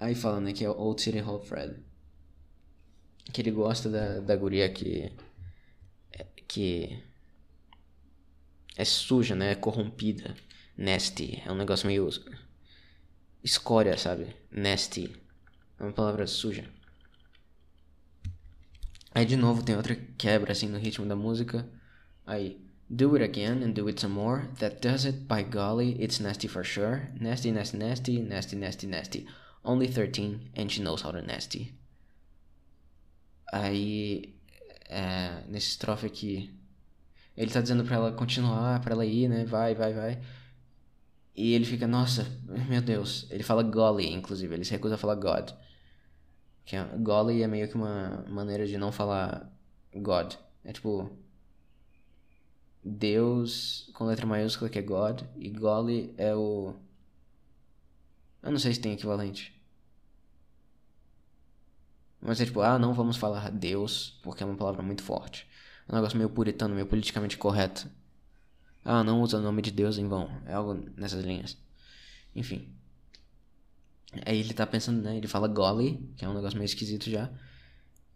Aí fala, né, que é o Old City Hall Fred. Que ele gosta da, da guria que. que é suja, né? É corrompida. Nasty. É um negócio meio. escória, sabe? Nasty. É uma palavra suja. Aí de novo tem outra quebra assim no ritmo da música. Aí. Do it again and do it some more. That does it, by golly, it's nasty for sure. Nasty, nasty, nasty, nasty, nasty, nasty. Only 13 and she knows how to nasty. Aí. É, nesse estrofe aqui. Ele tá dizendo pra ela continuar, pra ela ir, né? Vai, vai, vai. E ele fica, nossa, meu Deus. Ele fala golly, inclusive. Ele se recusa a falar God. Que é, golly é meio que uma maneira de não falar God. É tipo. Deus com letra maiúscula que é God. E golly é o. Eu não sei se tem equivalente. Mas é tipo, ah, não vamos falar Deus, porque é uma palavra muito forte. É um negócio meio puritano, meio politicamente correto. Ah, não usa o nome de Deus em vão. É algo nessas linhas. Enfim. Aí ele tá pensando, né? Ele fala golly, que é um negócio meio esquisito já.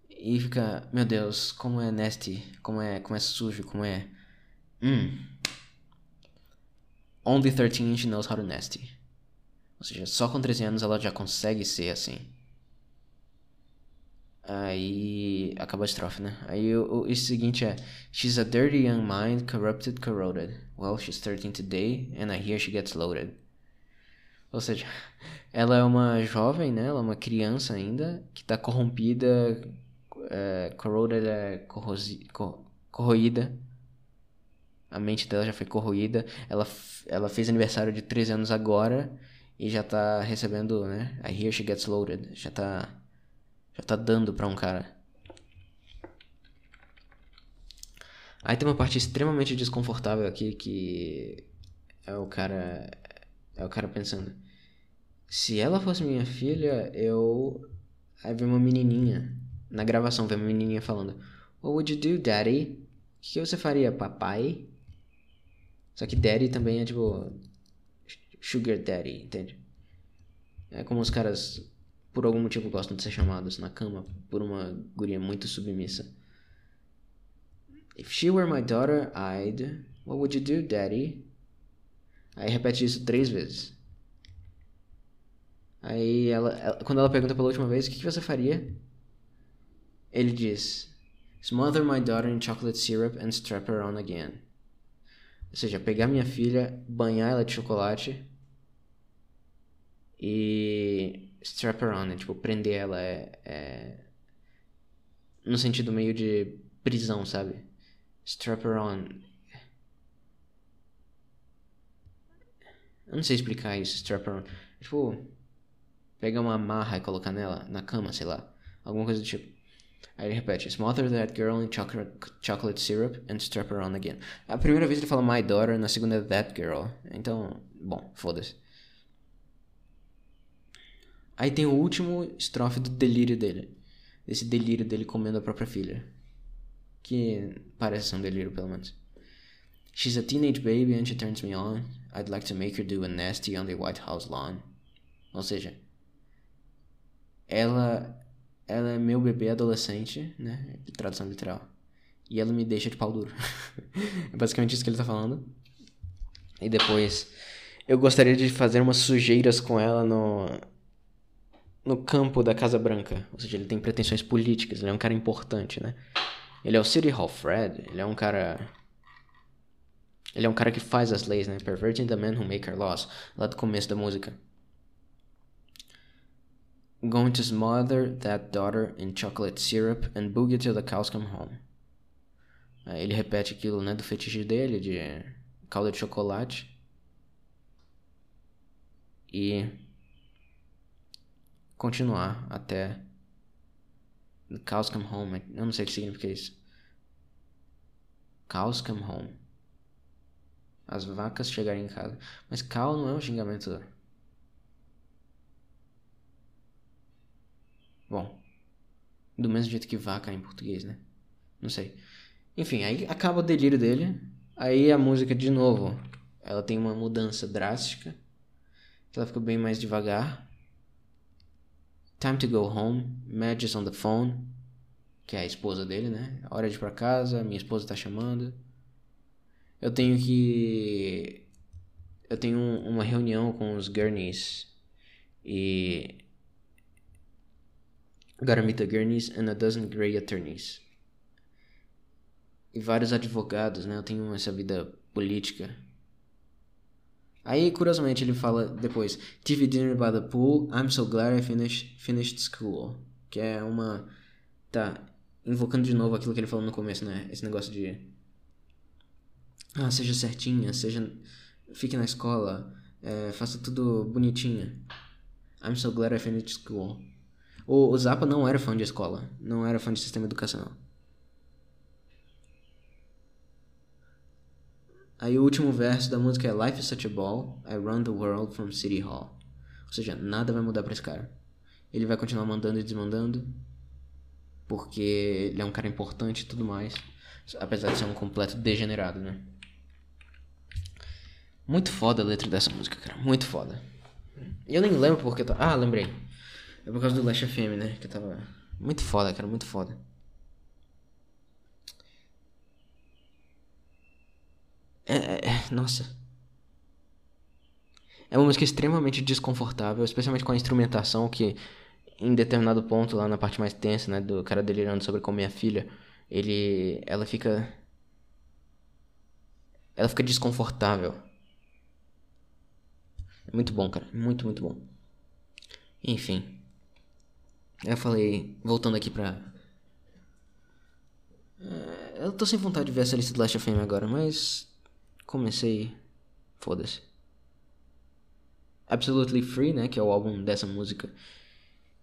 E fica, meu Deus, como é nasty, como é, como é sujo, como é. Hum. Only 13 she knows how to nasty. Ou seja, só com 13 anos ela já consegue ser assim. Aí acaba a estrofe, né? Aí o, o, seguinte é She's a dirty young mind, corrupted, corroded. Well, she's 13 today, and I hear she gets loaded. Ou seja, ela é uma jovem, né? Ela é uma criança ainda, que tá corrompida, é, corroded é corrosi, cor, corroída. A mente dela já foi corroída. Ela, ela fez aniversário de 13 anos agora e já tá recebendo, né? I hear she gets loaded. Já tá já tá dando pra um cara. Aí tem uma parte extremamente desconfortável aqui que é o cara é o cara pensando se ela fosse minha filha, eu aí vem uma menininha na gravação, vem uma menininha falando: "What would you do, daddy?" O que você faria, papai? Só que daddy também é tipo sugar daddy, entende? É como os caras por algum motivo gostam de ser chamados na cama por uma guria muito submissa. If she were my daughter, I'd. What would you do, daddy? Aí repete isso três vezes. Aí ela, ela, quando ela pergunta pela última vez, o que, que você faria? Ele diz: Smother my daughter in chocolate syrup and strap her on again. Ou seja, pegar minha filha, banhar ela de chocolate e strap her on, né? Tipo, prender ela é, é... No sentido meio de prisão, sabe? Strap her on. Eu não sei explicar isso, strap her on. Tipo, pegar uma amarra e colocar nela, na cama, sei lá. Alguma coisa do tipo. Aí ele repete: Smother that girl in chocolate, chocolate syrup and strap her on again. A primeira vez ele fala my daughter, na segunda é that girl. Então, bom, foda-se. Aí tem o último estrofe do delírio dele. Desse delírio dele comendo a própria filha. Que parece ser um delírio, pelo menos. She's a teenage baby and she turns me on. I'd like to make her do a nasty on the White House lawn. Ou seja, ela ela é meu bebê adolescente, né? Tradução literal. E ela me deixa de pau duro. é basicamente isso que ele tá falando. E depois, eu gostaria de fazer umas sujeiras com ela no no campo da Casa Branca. Ou seja, ele tem pretensões políticas, ele é um cara importante, né? Ele é o City Hall Fred, ele é um cara ele é um cara que faz as leis, né? Perverting the men who make our laws. Lá do começo da música. Going to smother that daughter in chocolate syrup and boogie till the cows come home. Aí ele repete aquilo, né? Do fetiche dele, de calda de chocolate. E continuar até the cows come home. Eu não sei o que significa isso. Cows come home. As vacas chegarem em casa. Mas cow não é um xingamento. Bom. Do mesmo jeito que vaca em português, né? Não sei. Enfim, aí acaba o delírio dele. Aí a música, de novo, ela tem uma mudança drástica. Ela fica bem mais devagar. Time to go home. Madge on the phone. Que é a esposa dele, né? Hora de ir pra casa. Minha esposa tá chamando eu tenho que. Eu tenho uma reunião com os Gurneys e. Gotta meet the Gurneys and a dozen grey attorneys. E vários advogados, né? Eu tenho essa vida política. Aí, curiosamente, ele fala depois: TV dinner by the pool, I'm so glad I finished, finished school. Que é uma. Tá invocando de novo aquilo que ele falou no começo, né? Esse negócio de ah, seja certinha, seja. Fique na escola, é, faça tudo bonitinha. I'm so glad I finished school. O, o Zappa não era fã de escola, não era fã de sistema educacional. Aí o último verso da música é Life is such a ball, I run the world from City Hall. Ou seja, nada vai mudar pra esse cara. Ele vai continuar mandando e desmandando, porque ele é um cara importante e tudo mais. Apesar de ser um completo degenerado, né? Muito foda a letra dessa música, cara. Muito foda. Eu nem lembro porque eu. Ah, lembrei. É por causa do Last FM, né? Que tava. Muito foda, cara. Muito foda. É, é, é, nossa. É uma música extremamente desconfortável, especialmente com a instrumentação que em determinado ponto lá na parte mais tensa, né, do cara delirando sobre comer a filha, ele ela fica ela fica desconfortável. É muito bom, cara. Muito, muito bom. Enfim. Eu falei, voltando aqui pra. É, eu tô sem vontade de ver essa lista do Last FM agora, mas. Comecei. Foda-se. Absolutely Free, né? Que é o álbum dessa música.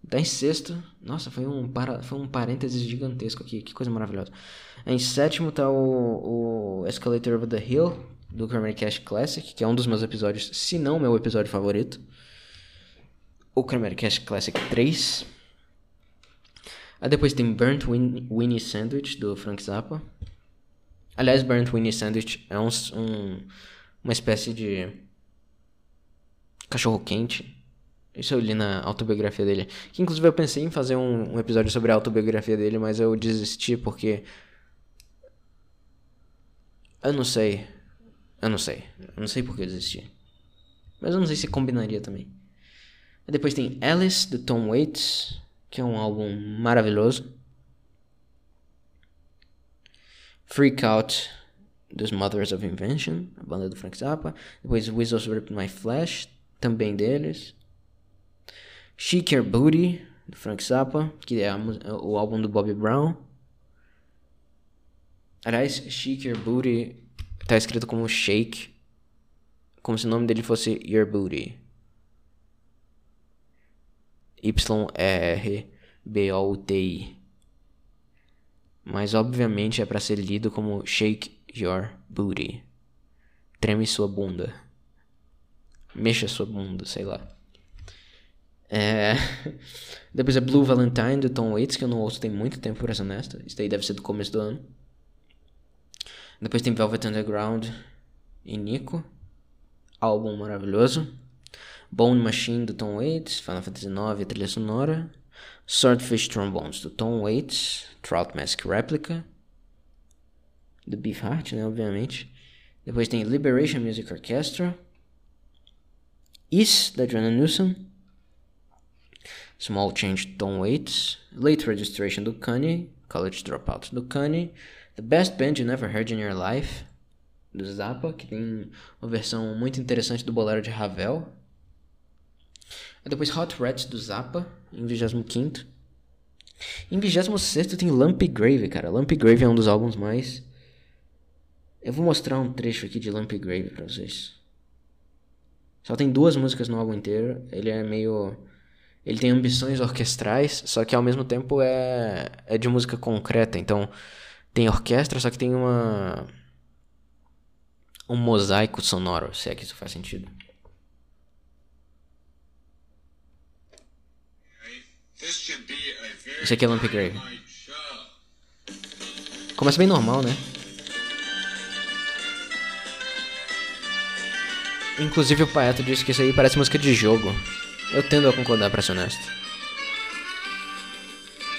Tá em sexto. Nossa, foi um, para... foi um parênteses gigantesco aqui. Que coisa maravilhosa. Em sétimo tá o, o Escalator Over the Hill, do Kramer Cash Classic, que é um dos meus episódios, se não meu episódio favorito. O Kramer Cash Classic 3. Aí depois tem Burnt Win Winnie Sandwich, do Frank Zappa. Aliás, Burnt Winnie Sandwich é um, um, uma espécie de cachorro quente. Isso eu li na autobiografia dele. Que inclusive eu pensei em fazer um, um episódio sobre a autobiografia dele, mas eu desisti porque. Eu não sei. Eu não sei. Eu não sei porque eu desisti. Mas eu não sei se combinaria também. Depois tem Alice, do Tom Waits, que é um álbum maravilhoso. Freak Out, dos Mothers of Invention, a banda do Frank Zappa. Depois Whistles Rip My Flesh, também deles. Shake Your Booty, do Frank Zappa, que é o álbum do Bobby Brown. Aliás, Shake Your Booty Tá escrito como Shake. Como se o nome dele fosse Your Booty. Y-R-B-O-T-I. Mas obviamente é para ser lido como Shake Your Booty. Treme sua bunda. Mexa sua bunda, sei lá. É... Depois é Blue Valentine do Tom Waits, que eu não ouço tem muito tempo, pra ser honesto. Isso daí deve ser do começo do ano. Depois tem Velvet Underground e Nico. Álbum maravilhoso. Bone Machine do Tom Waits, Final Fantasy IX, trilha sonora. Swordfish Trombones do Tom Waits, Trout Mask Replica. Do Beefheart, né, obviamente. Depois tem Liberation Music Orchestra. Is, da Joanna Newsom. Small Change do Tom Waits. Late Registration do Kanye. College Dropout do Kanye. The Best Band You Never Heard in Your Life, do Zappa, que tem uma versão muito interessante do bolero de Ravel. Aí depois Hot Rats do Zappa, em 25 Em 26 tem Lumpy Grave, cara. Lumpy Grave é um dos álbuns mais... Eu vou mostrar um trecho aqui de Lumpy Grave pra vocês. Só tem duas músicas no álbum inteiro. Ele é meio... Ele tem ambições orquestrais, só que ao mesmo tempo é, é de música concreta. Então, tem orquestra, só que tem uma. Um mosaico sonoro, se é que isso faz sentido. Isso aqui é Lamp Grave. Começa bem normal, né? Inclusive o Paeto disse que isso aí parece música de jogo. Eu tendo a concordar, pra ser honesto.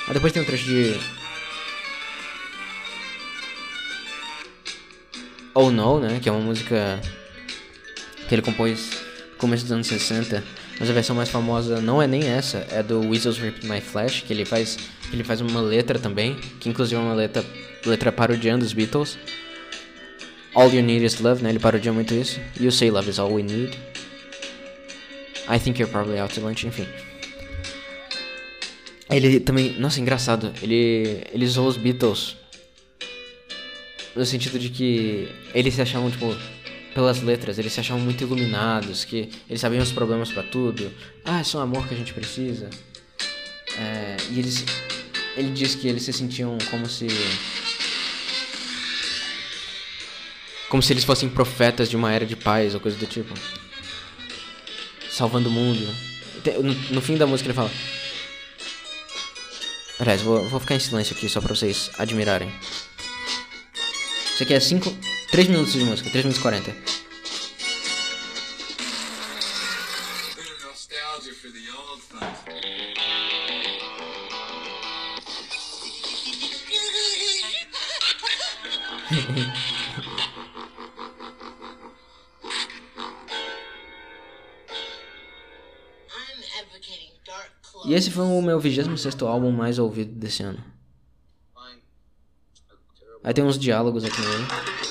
Aí depois tem um trecho de Oh No, né? Que é uma música que ele compôs no começo dos anos 60. Mas a versão mais famosa não é nem essa, é do Weasels Ripped My Flesh, que ele faz, ele faz uma letra também, que inclusive é uma letra, letra parodiando os Beatles. All You Need Is Love, né? Ele parodia muito isso. You Say Love Is All We Need. I Think You're Probably Out to Lunch, enfim. Ele também, nossa, engraçado, ele, ele usou os Beatles no sentido de que eles se achavam, tipo, pelas letras, eles se achavam muito iluminados, que eles sabiam os problemas para tudo. Ah, é só amor que a gente precisa. É, e eles. Ele diz que eles se sentiam como se. Como se eles fossem profetas de uma era de paz ou coisa do tipo. Salvando o mundo. No, fim da música ele fala. Aliás, vou, vou ficar em silêncio aqui só pra vocês admirarem. Isso aqui é 5. 3 minutos de música, 3 minutos e 40. e esse foi o meu 26 álbum mais ouvido desse ano. Aí tem uns diálogos aqui no meio.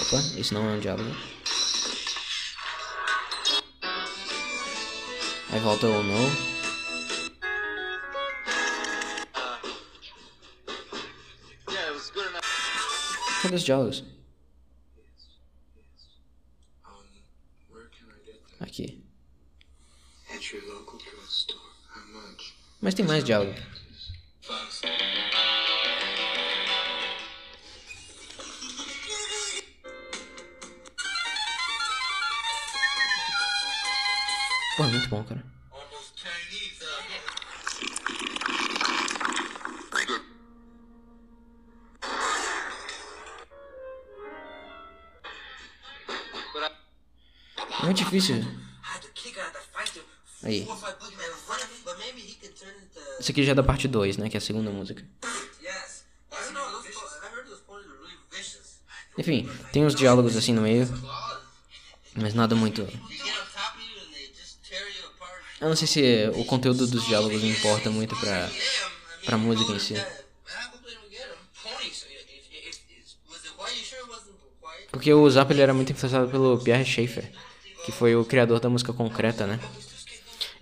Opa, isso não é um diálogo. Aí volta o no. Cadê os diálogos? Aqui. Mas tem mais diálogo. Pô, é muito bom, cara. É muito difícil. Aí. Isso aqui já é da parte 2, né? Que é a segunda música. Enfim, tem uns diálogos assim no meio. Mas nada muito eu não sei se o conteúdo dos diálogos importa muito pra, pra música em si. Porque o Zappa ele era muito influenciado pelo Pierre Schaeffer, que foi o criador da música concreta, né?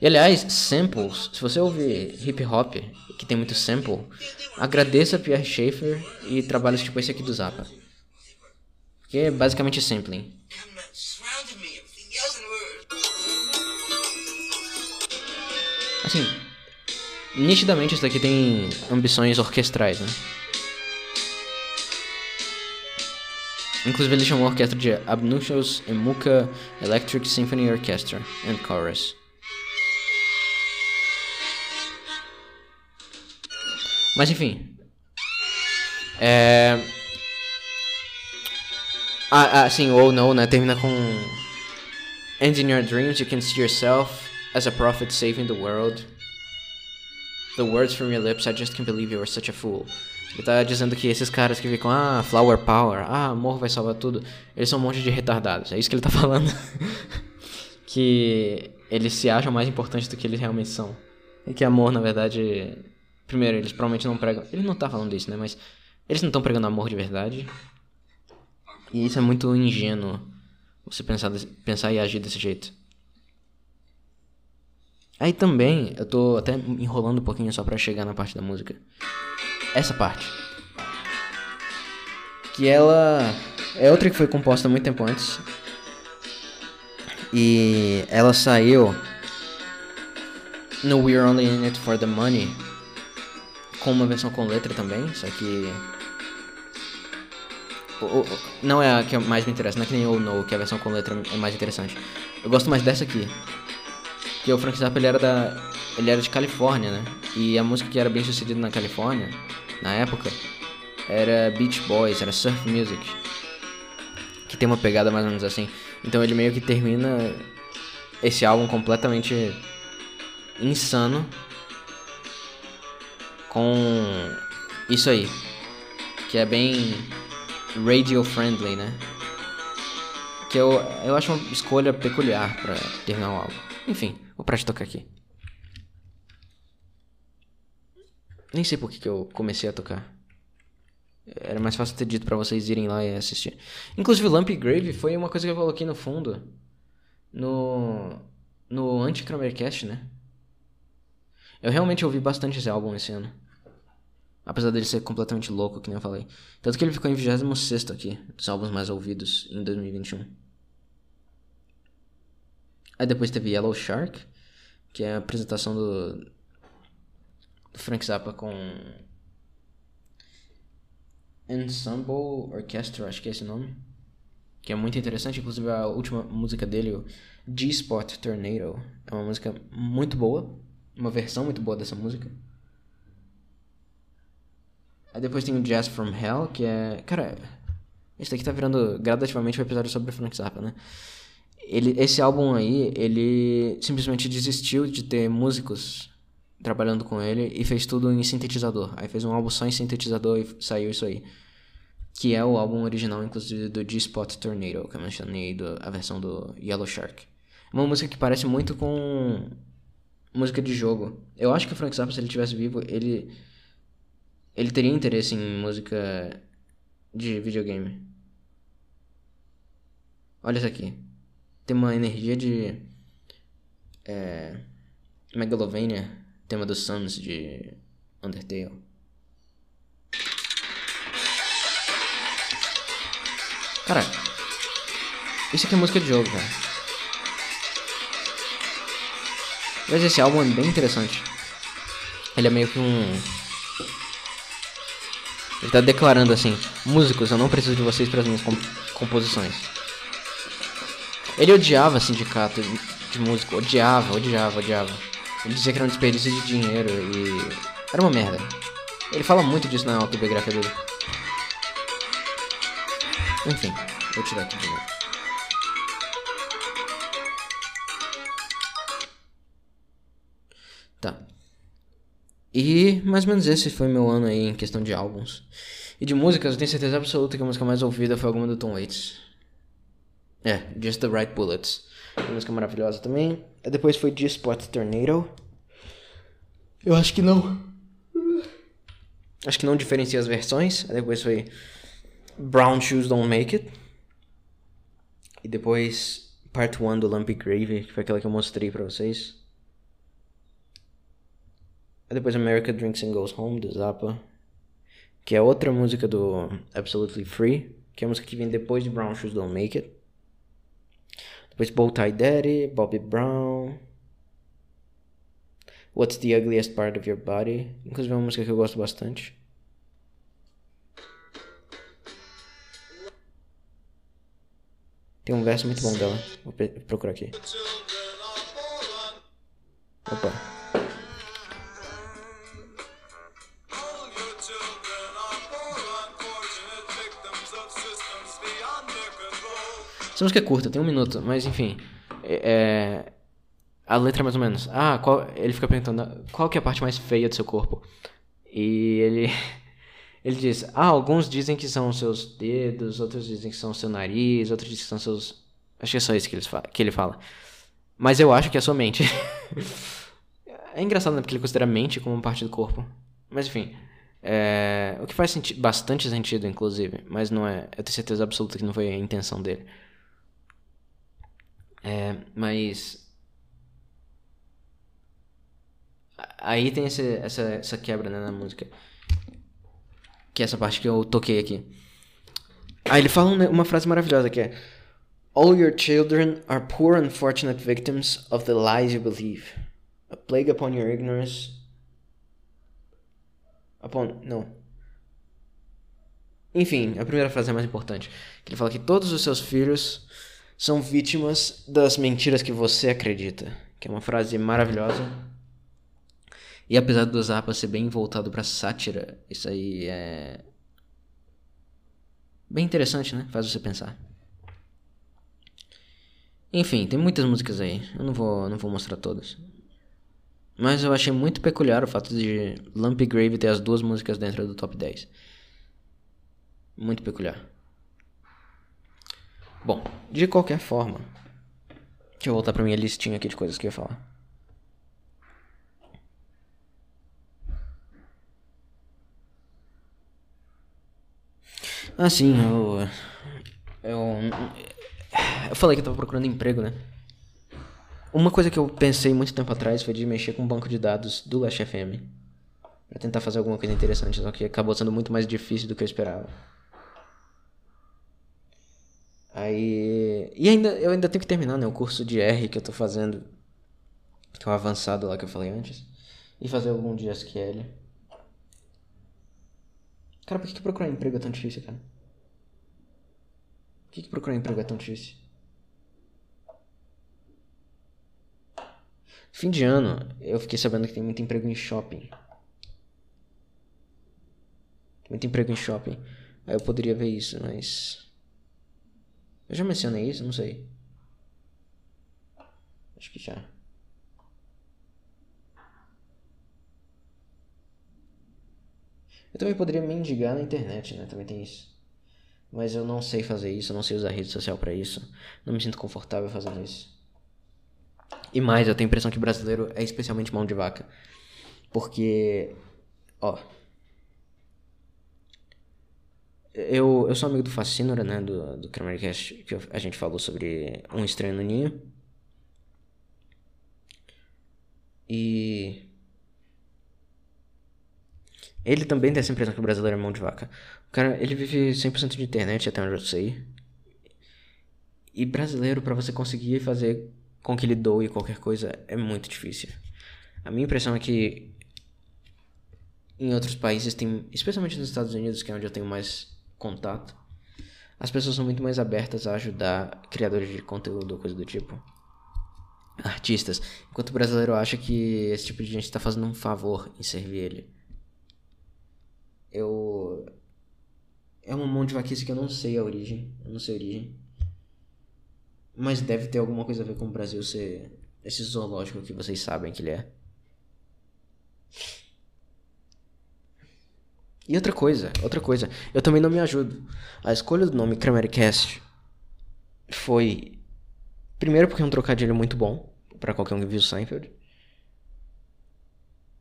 E aliás, samples, se você ouvir hip hop, que tem muito sample, agradeça Pierre Schaeffer e trabalhos tipo esse aqui do Zappa. Que é basicamente sampling. Assim, nitidamente isso daqui tem ambições orquestrais, né? Inclusive ele chamou a orquestra de Abnucius Emuka Electric Symphony Orchestra and Chorus. Mas enfim. É. Ah, ah, sim, ou não, né? Termina com. And in your dreams you can see yourself as a prophet saving the world. The words from your lips, I just can't believe you were such a fool. Ele tá dizendo que esses caras que ficam, ah, flower power, ah, amor vai salvar tudo, eles são um monte de retardados. É isso que ele tá falando. que eles se acham mais importantes do que eles realmente são. E que amor, na verdade. Primeiro, eles provavelmente não pregam. Ele não tá falando isso, né? Mas eles não estão pregando amor de verdade. E isso é muito ingênuo. Você pensar, pensar e agir desse jeito. Aí também, eu tô até enrolando um pouquinho só pra chegar na parte da música. Essa parte. Que ela é outra que foi composta muito tempo antes. E ela saiu no We're Only In It For The Money. Com uma versão com letra também, só que não é a que mais me interessa, não é que nem o No, que a versão com letra é mais interessante. Eu gosto mais dessa aqui. Que o Frank Zappa ele era da. Ele era de Califórnia, né? E a música que era bem sucedida na Califórnia, na época, era Beach Boys, era surf music. Que tem uma pegada mais ou menos assim. Então ele meio que termina esse álbum completamente insano com isso aí. Que é bem radio friendly, né? Que eu, eu acho uma escolha peculiar para terminar o álbum. Enfim, vou parar de tocar aqui. Nem sei por que, que eu comecei a tocar. Era mais fácil ter dito para vocês irem lá e assistir. Inclusive, Lamp Grave foi uma coisa que eu coloquei no fundo. No. No Anti-Kramercast, né? Eu realmente ouvi bastante esse álbum esse ano. Apesar dele ser completamente louco, que nem eu falei. Tanto que ele ficou em 26 aqui, dos álbuns mais ouvidos em 2021. Aí depois teve Yellow Shark, que é a apresentação do, do Frank Zappa com Ensemble Orchestra, acho que é esse nome. Que é muito interessante, inclusive a última música dele, G-Spot Tornado, é uma música muito boa, uma versão muito boa dessa música. Aí depois tem o Jazz from Hell, que é. Cara, esse daqui tá virando gradativamente um episódio sobre Frank Zappa, né? Ele, esse álbum aí, ele simplesmente desistiu de ter músicos trabalhando com ele e fez tudo em sintetizador. Aí fez um álbum só em sintetizador e saiu isso aí. Que é o álbum original, inclusive, do G-Spot Tornado, que eu mencionei, do, a versão do Yellow Shark. Uma música que parece muito com música de jogo. Eu acho que o Frank Zappa, se ele tivesse vivo, ele ele teria interesse em música de videogame. Olha isso aqui. Tem uma energia de. É. Megalovania, tema dos Suns de Undertale. Cara, isso aqui é música de jogo, cara. Mas esse álbum é bem interessante. Ele é meio que um ele tá declarando assim: músicos, eu não preciso de vocês para as minhas composições. Ele odiava sindicato de músico, odiava, odiava, odiava. Ele dizia que era um desperdício de dinheiro e. Era uma merda. Ele fala muito disso na autobiografia dele. Enfim, vou tirar aqui de novo. Tá. E mais ou menos esse foi meu ano aí em questão de álbuns. E de músicas, eu tenho certeza absoluta que a música mais ouvida foi alguma do Tom Waits. É, Just the Right Bullets. Uma música maravilhosa também. E depois foi G-Spot Tornado. Eu acho que não. Acho que não diferencia as versões. Aí depois foi Brown Shoes Don't Make It. E depois Part 1 do Lumpy Gravy, que foi aquela que eu mostrei pra vocês. Aí depois America Drinks and Goes Home, do Zappa. Que é outra música do Absolutely Free. Que é a música que vem depois de Brown Shoes Don't Make It. Bow Tie Daddy, Bobby Brown. What's the Ugliest Part of Your Body. Inclusive é uma música que eu gosto bastante. Tem um verso muito bom dela. Vou procurar aqui. Opa. Essa música é curta, tem um minuto, mas enfim. É, é- a letra é mais ou menos. Ah, qual, ele fica perguntando qual que é a parte mais feia do seu corpo? E ele. Ele diz: Ah, alguns dizem que são os seus dedos, outros dizem que são o seu nariz, outros dizem que são seus. Acho que é só isso que, eles fa- que ele fala. Mas eu acho que é sua mente. é engraçado, né? Porque ele considera a mente como parte do corpo. Mas enfim. é, O que faz senti bastante sentido, inclusive. Mas não é. Eu tenho certeza absoluta que não foi a intenção dele. É, mas. Aí tem esse, essa, essa quebra né, na música. Que é essa parte que eu toquei aqui. Aí ele fala uma, frase maravilhosa que é All your children are poor unfortunate victims of the lies you believe. A plague upon your ignorance. Upon. Não. Enfim, a primeira frase é mais importante. Que ele fala que todos os seus filhos são vítimas das mentiras que você acredita. Que é uma frase maravilhosa. E apesar do Zappa ser bem voltado pra sátira, isso aí é. Bem interessante, né? Faz você pensar. Enfim, tem muitas músicas aí. Eu não vou, não vou mostrar todas. Mas eu achei muito peculiar o fato de Lumpy Grave ter as duas músicas dentro do top 10. Muito peculiar. Bom, de qualquer forma. Deixa eu voltar pra minha listinha aqui de coisas que eu ia falar. Ah, sim, eu. Eu. Eu falei que eu tava procurando emprego, né? Uma coisa que eu pensei muito tempo atrás foi de mexer com o banco de dados do Last FM. Pra tentar fazer alguma coisa interessante, só que acabou sendo muito mais difícil do que eu esperava. Aí. E ainda, eu ainda tenho que terminar, né? O curso de R que eu tô fazendo. Que é o avançado lá que eu falei antes. E fazer algum de SQL. Cara, por que, que procurar emprego é tão difícil, cara? Por que, que procurar emprego é tão difícil? Fim de ano, eu fiquei sabendo que tem muito emprego em shopping. Muito emprego em shopping. Aí eu poderia ver isso, mas. Eu já mencionei isso? Não sei. Acho que já. Eu também poderia mendigar na internet, né? Também tem isso. Mas eu não sei fazer isso, eu não sei usar rede social pra isso. Não me sinto confortável fazendo isso. E mais, eu tenho a impressão que brasileiro é especialmente mão de vaca. Porque, ó. Eu, eu sou amigo do Facínora, né? Do, do Kramercast, que eu- a gente falou sobre Um Estranho no Ninho. E. Ele também tem essa impressão que o brasileiro é mão de vaca. O cara, ele vive 100% de internet, até onde eu sei. E brasileiro, pra você conseguir fazer com que ele doe qualquer coisa, é muito difícil. A minha impressão é que em outros países tem, especialmente nos Estados Unidos, que é onde eu tenho mais contato, as pessoas são muito mais abertas a ajudar criadores de conteúdo ou coisa do tipo. Artistas. Enquanto o brasileiro acha que esse tipo de gente está fazendo um favor em servir ele. Eu. É uma mão de vaquice que eu não sei a origem. Eu não sei a origem. Mas deve ter alguma coisa a ver com o Brasil ser esse zoológico que vocês sabem que ele é. E outra coisa, outra coisa, eu também não me ajudo. A escolha do nome Kramercast foi. Primeiro, porque é um trocadilho muito bom pra qualquer um que viu Seinfeld.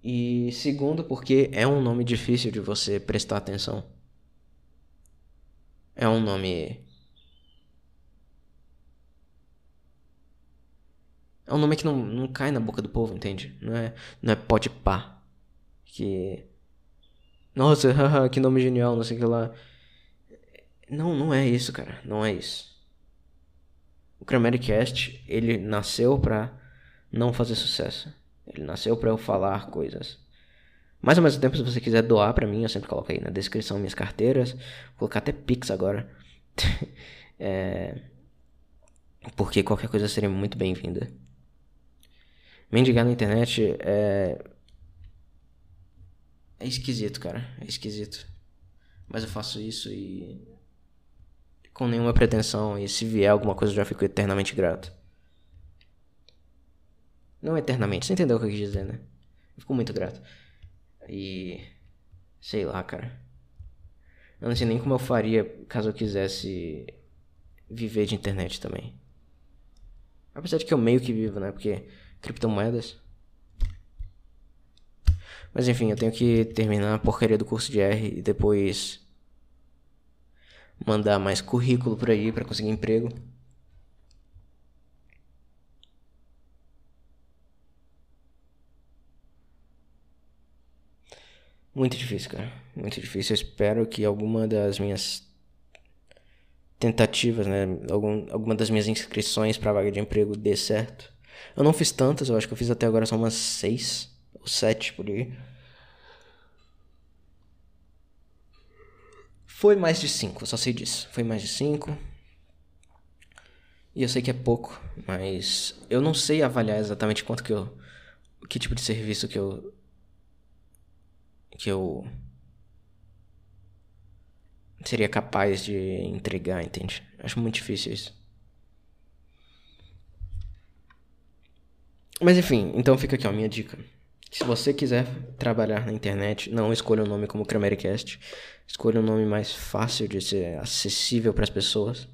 E segundo, porque é um nome difícil de você prestar atenção. É um nome. É um nome que não, não cai na boca do povo, entende? Não é, não é pode pá. Que. Nossa, haha, que nome genial, não sei o que lá. Não, não é isso, cara. Não é isso. O Cast, ele nasceu pra não fazer sucesso. Ele nasceu pra eu falar coisas. Mas ao mesmo tempo, se você quiser doar pra mim, eu sempre coloco aí na descrição minhas carteiras. Vou colocar até Pix agora. é... Porque qualquer coisa seria muito bem-vinda. Mendigar na internet é. É esquisito, cara. É esquisito. Mas eu faço isso e. Com nenhuma pretensão. E se vier alguma coisa eu já fico eternamente grato. Não eternamente, você entendeu o que eu quis dizer, né? Eu fico muito grato. E. Sei lá, cara. Eu não sei nem como eu faria caso eu quisesse viver de internet também. Apesar de que eu meio que vivo, né? Porque criptomoedas. Mas enfim, eu tenho que terminar a porcaria do curso de R e depois mandar mais currículo por aí para conseguir emprego. Muito difícil, cara. Muito difícil. Eu espero que alguma das minhas tentativas, né? Algum, alguma das minhas inscrições para vaga de emprego dê certo. Eu não fiz tantas, eu acho que eu fiz até agora só umas seis ou sete por aí. Foi mais de cinco, eu só sei disso. Foi mais de cinco. E eu sei que é pouco, mas eu não sei avaliar exatamente quanto que eu. Que tipo de serviço que eu que eu seria capaz de entregar, entende? Acho muito difícil isso. Mas enfim, então fica aqui a minha dica. Se você quiser trabalhar na internet, não escolha um nome como Cramericast. Escolha um nome mais fácil de ser acessível para as pessoas.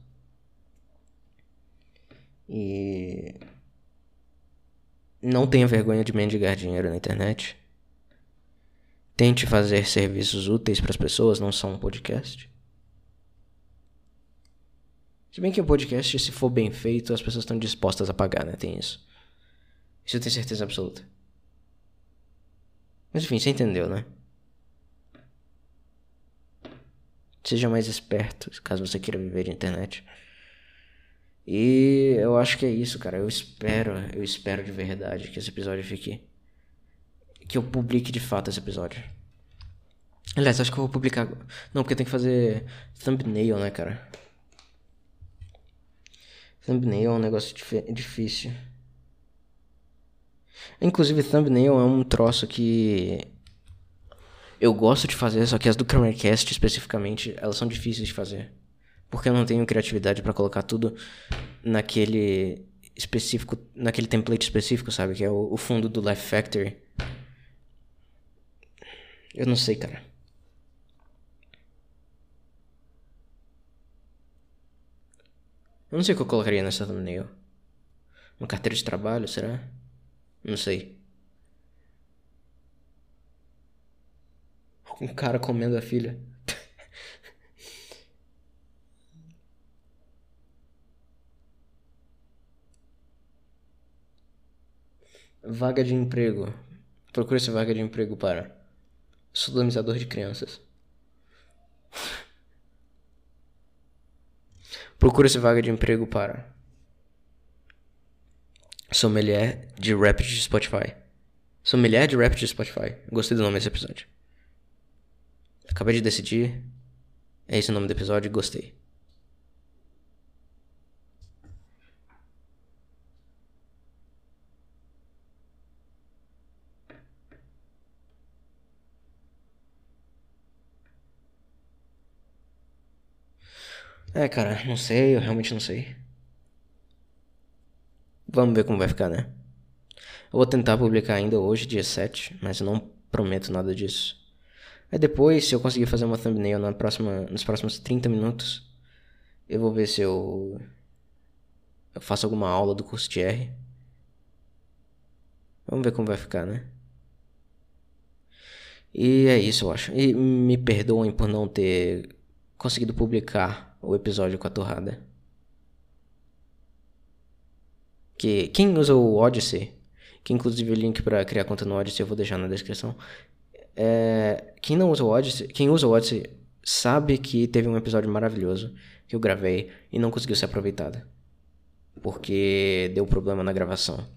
E não tenha vergonha de mendigar dinheiro na internet. Tente fazer serviços úteis para as pessoas, não só um podcast. Se bem que o podcast, se for bem feito, as pessoas estão dispostas a pagar, né? Tem isso. Isso eu tenho certeza absoluta. Mas enfim, você entendeu, né? Seja mais esperto, caso você queira viver de internet. E eu acho que é isso, cara. Eu espero, eu espero de verdade que esse episódio fique que eu publique de fato esse episódio. Aliás, acho que eu vou publicar. Não, porque tem que fazer thumbnail, né, cara? Thumbnail é um negócio difícil. Inclusive, thumbnail é um troço que eu gosto de fazer, só que as do Cramercast especificamente, elas são difíceis de fazer. Porque eu não tenho criatividade para colocar tudo naquele específico, naquele template específico, sabe? Que é o, o fundo do Life Factory. Eu não sei, cara. Eu não sei o que eu colocaria nessa thumbnail. Uma carteira de trabalho, será? Não sei. Um cara comendo a filha. vaga de emprego. Procure essa vaga de emprego para sodomizador de crianças. Procura-se vaga de emprego para sommelier de rap de Spotify. Sommelier de rap de Spotify. Gostei do nome desse episódio. Acabei de decidir. É esse o nome do episódio gostei. É, cara, não sei, eu realmente não sei. Vamos ver como vai ficar, né? Eu vou tentar publicar ainda hoje, dia 7, mas eu não prometo nada disso. Aí depois, se eu conseguir fazer uma thumbnail na próxima, nos próximos 30 minutos, eu vou ver se eu, eu faço alguma aula do curso de R. Vamos ver como vai ficar, né? E é isso, eu acho. E me perdoem por não ter conseguido publicar o episódio com a torrada. Que quem usa o Odyssey, que inclusive o link para criar conta no Odyssey eu vou deixar na descrição. É, quem não usa o Odyssey, quem usa o Odyssey sabe que teve um episódio maravilhoso que eu gravei e não conseguiu ser aproveitado. Porque deu problema na gravação.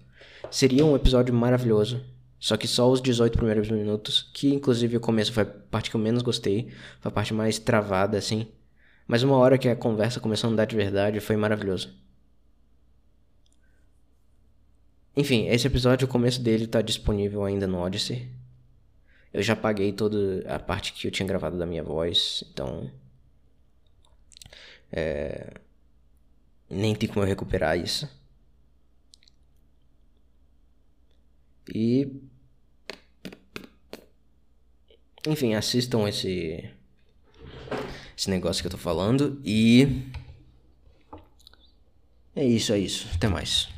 Seria um episódio maravilhoso, só que só os 18 primeiros minutos, que inclusive o começo foi a parte que eu menos gostei, foi a parte mais travada assim. Mas uma hora que a conversa começou a andar de verdade foi maravilhoso. Enfim, esse episódio, o começo dele tá disponível ainda no Odyssey. Eu já paguei toda a parte que eu tinha gravado da minha voz, então. É, nem tem como eu recuperar isso. E. Enfim, assistam esse. Esse negócio que eu tô falando. E. É isso, é isso. Até mais.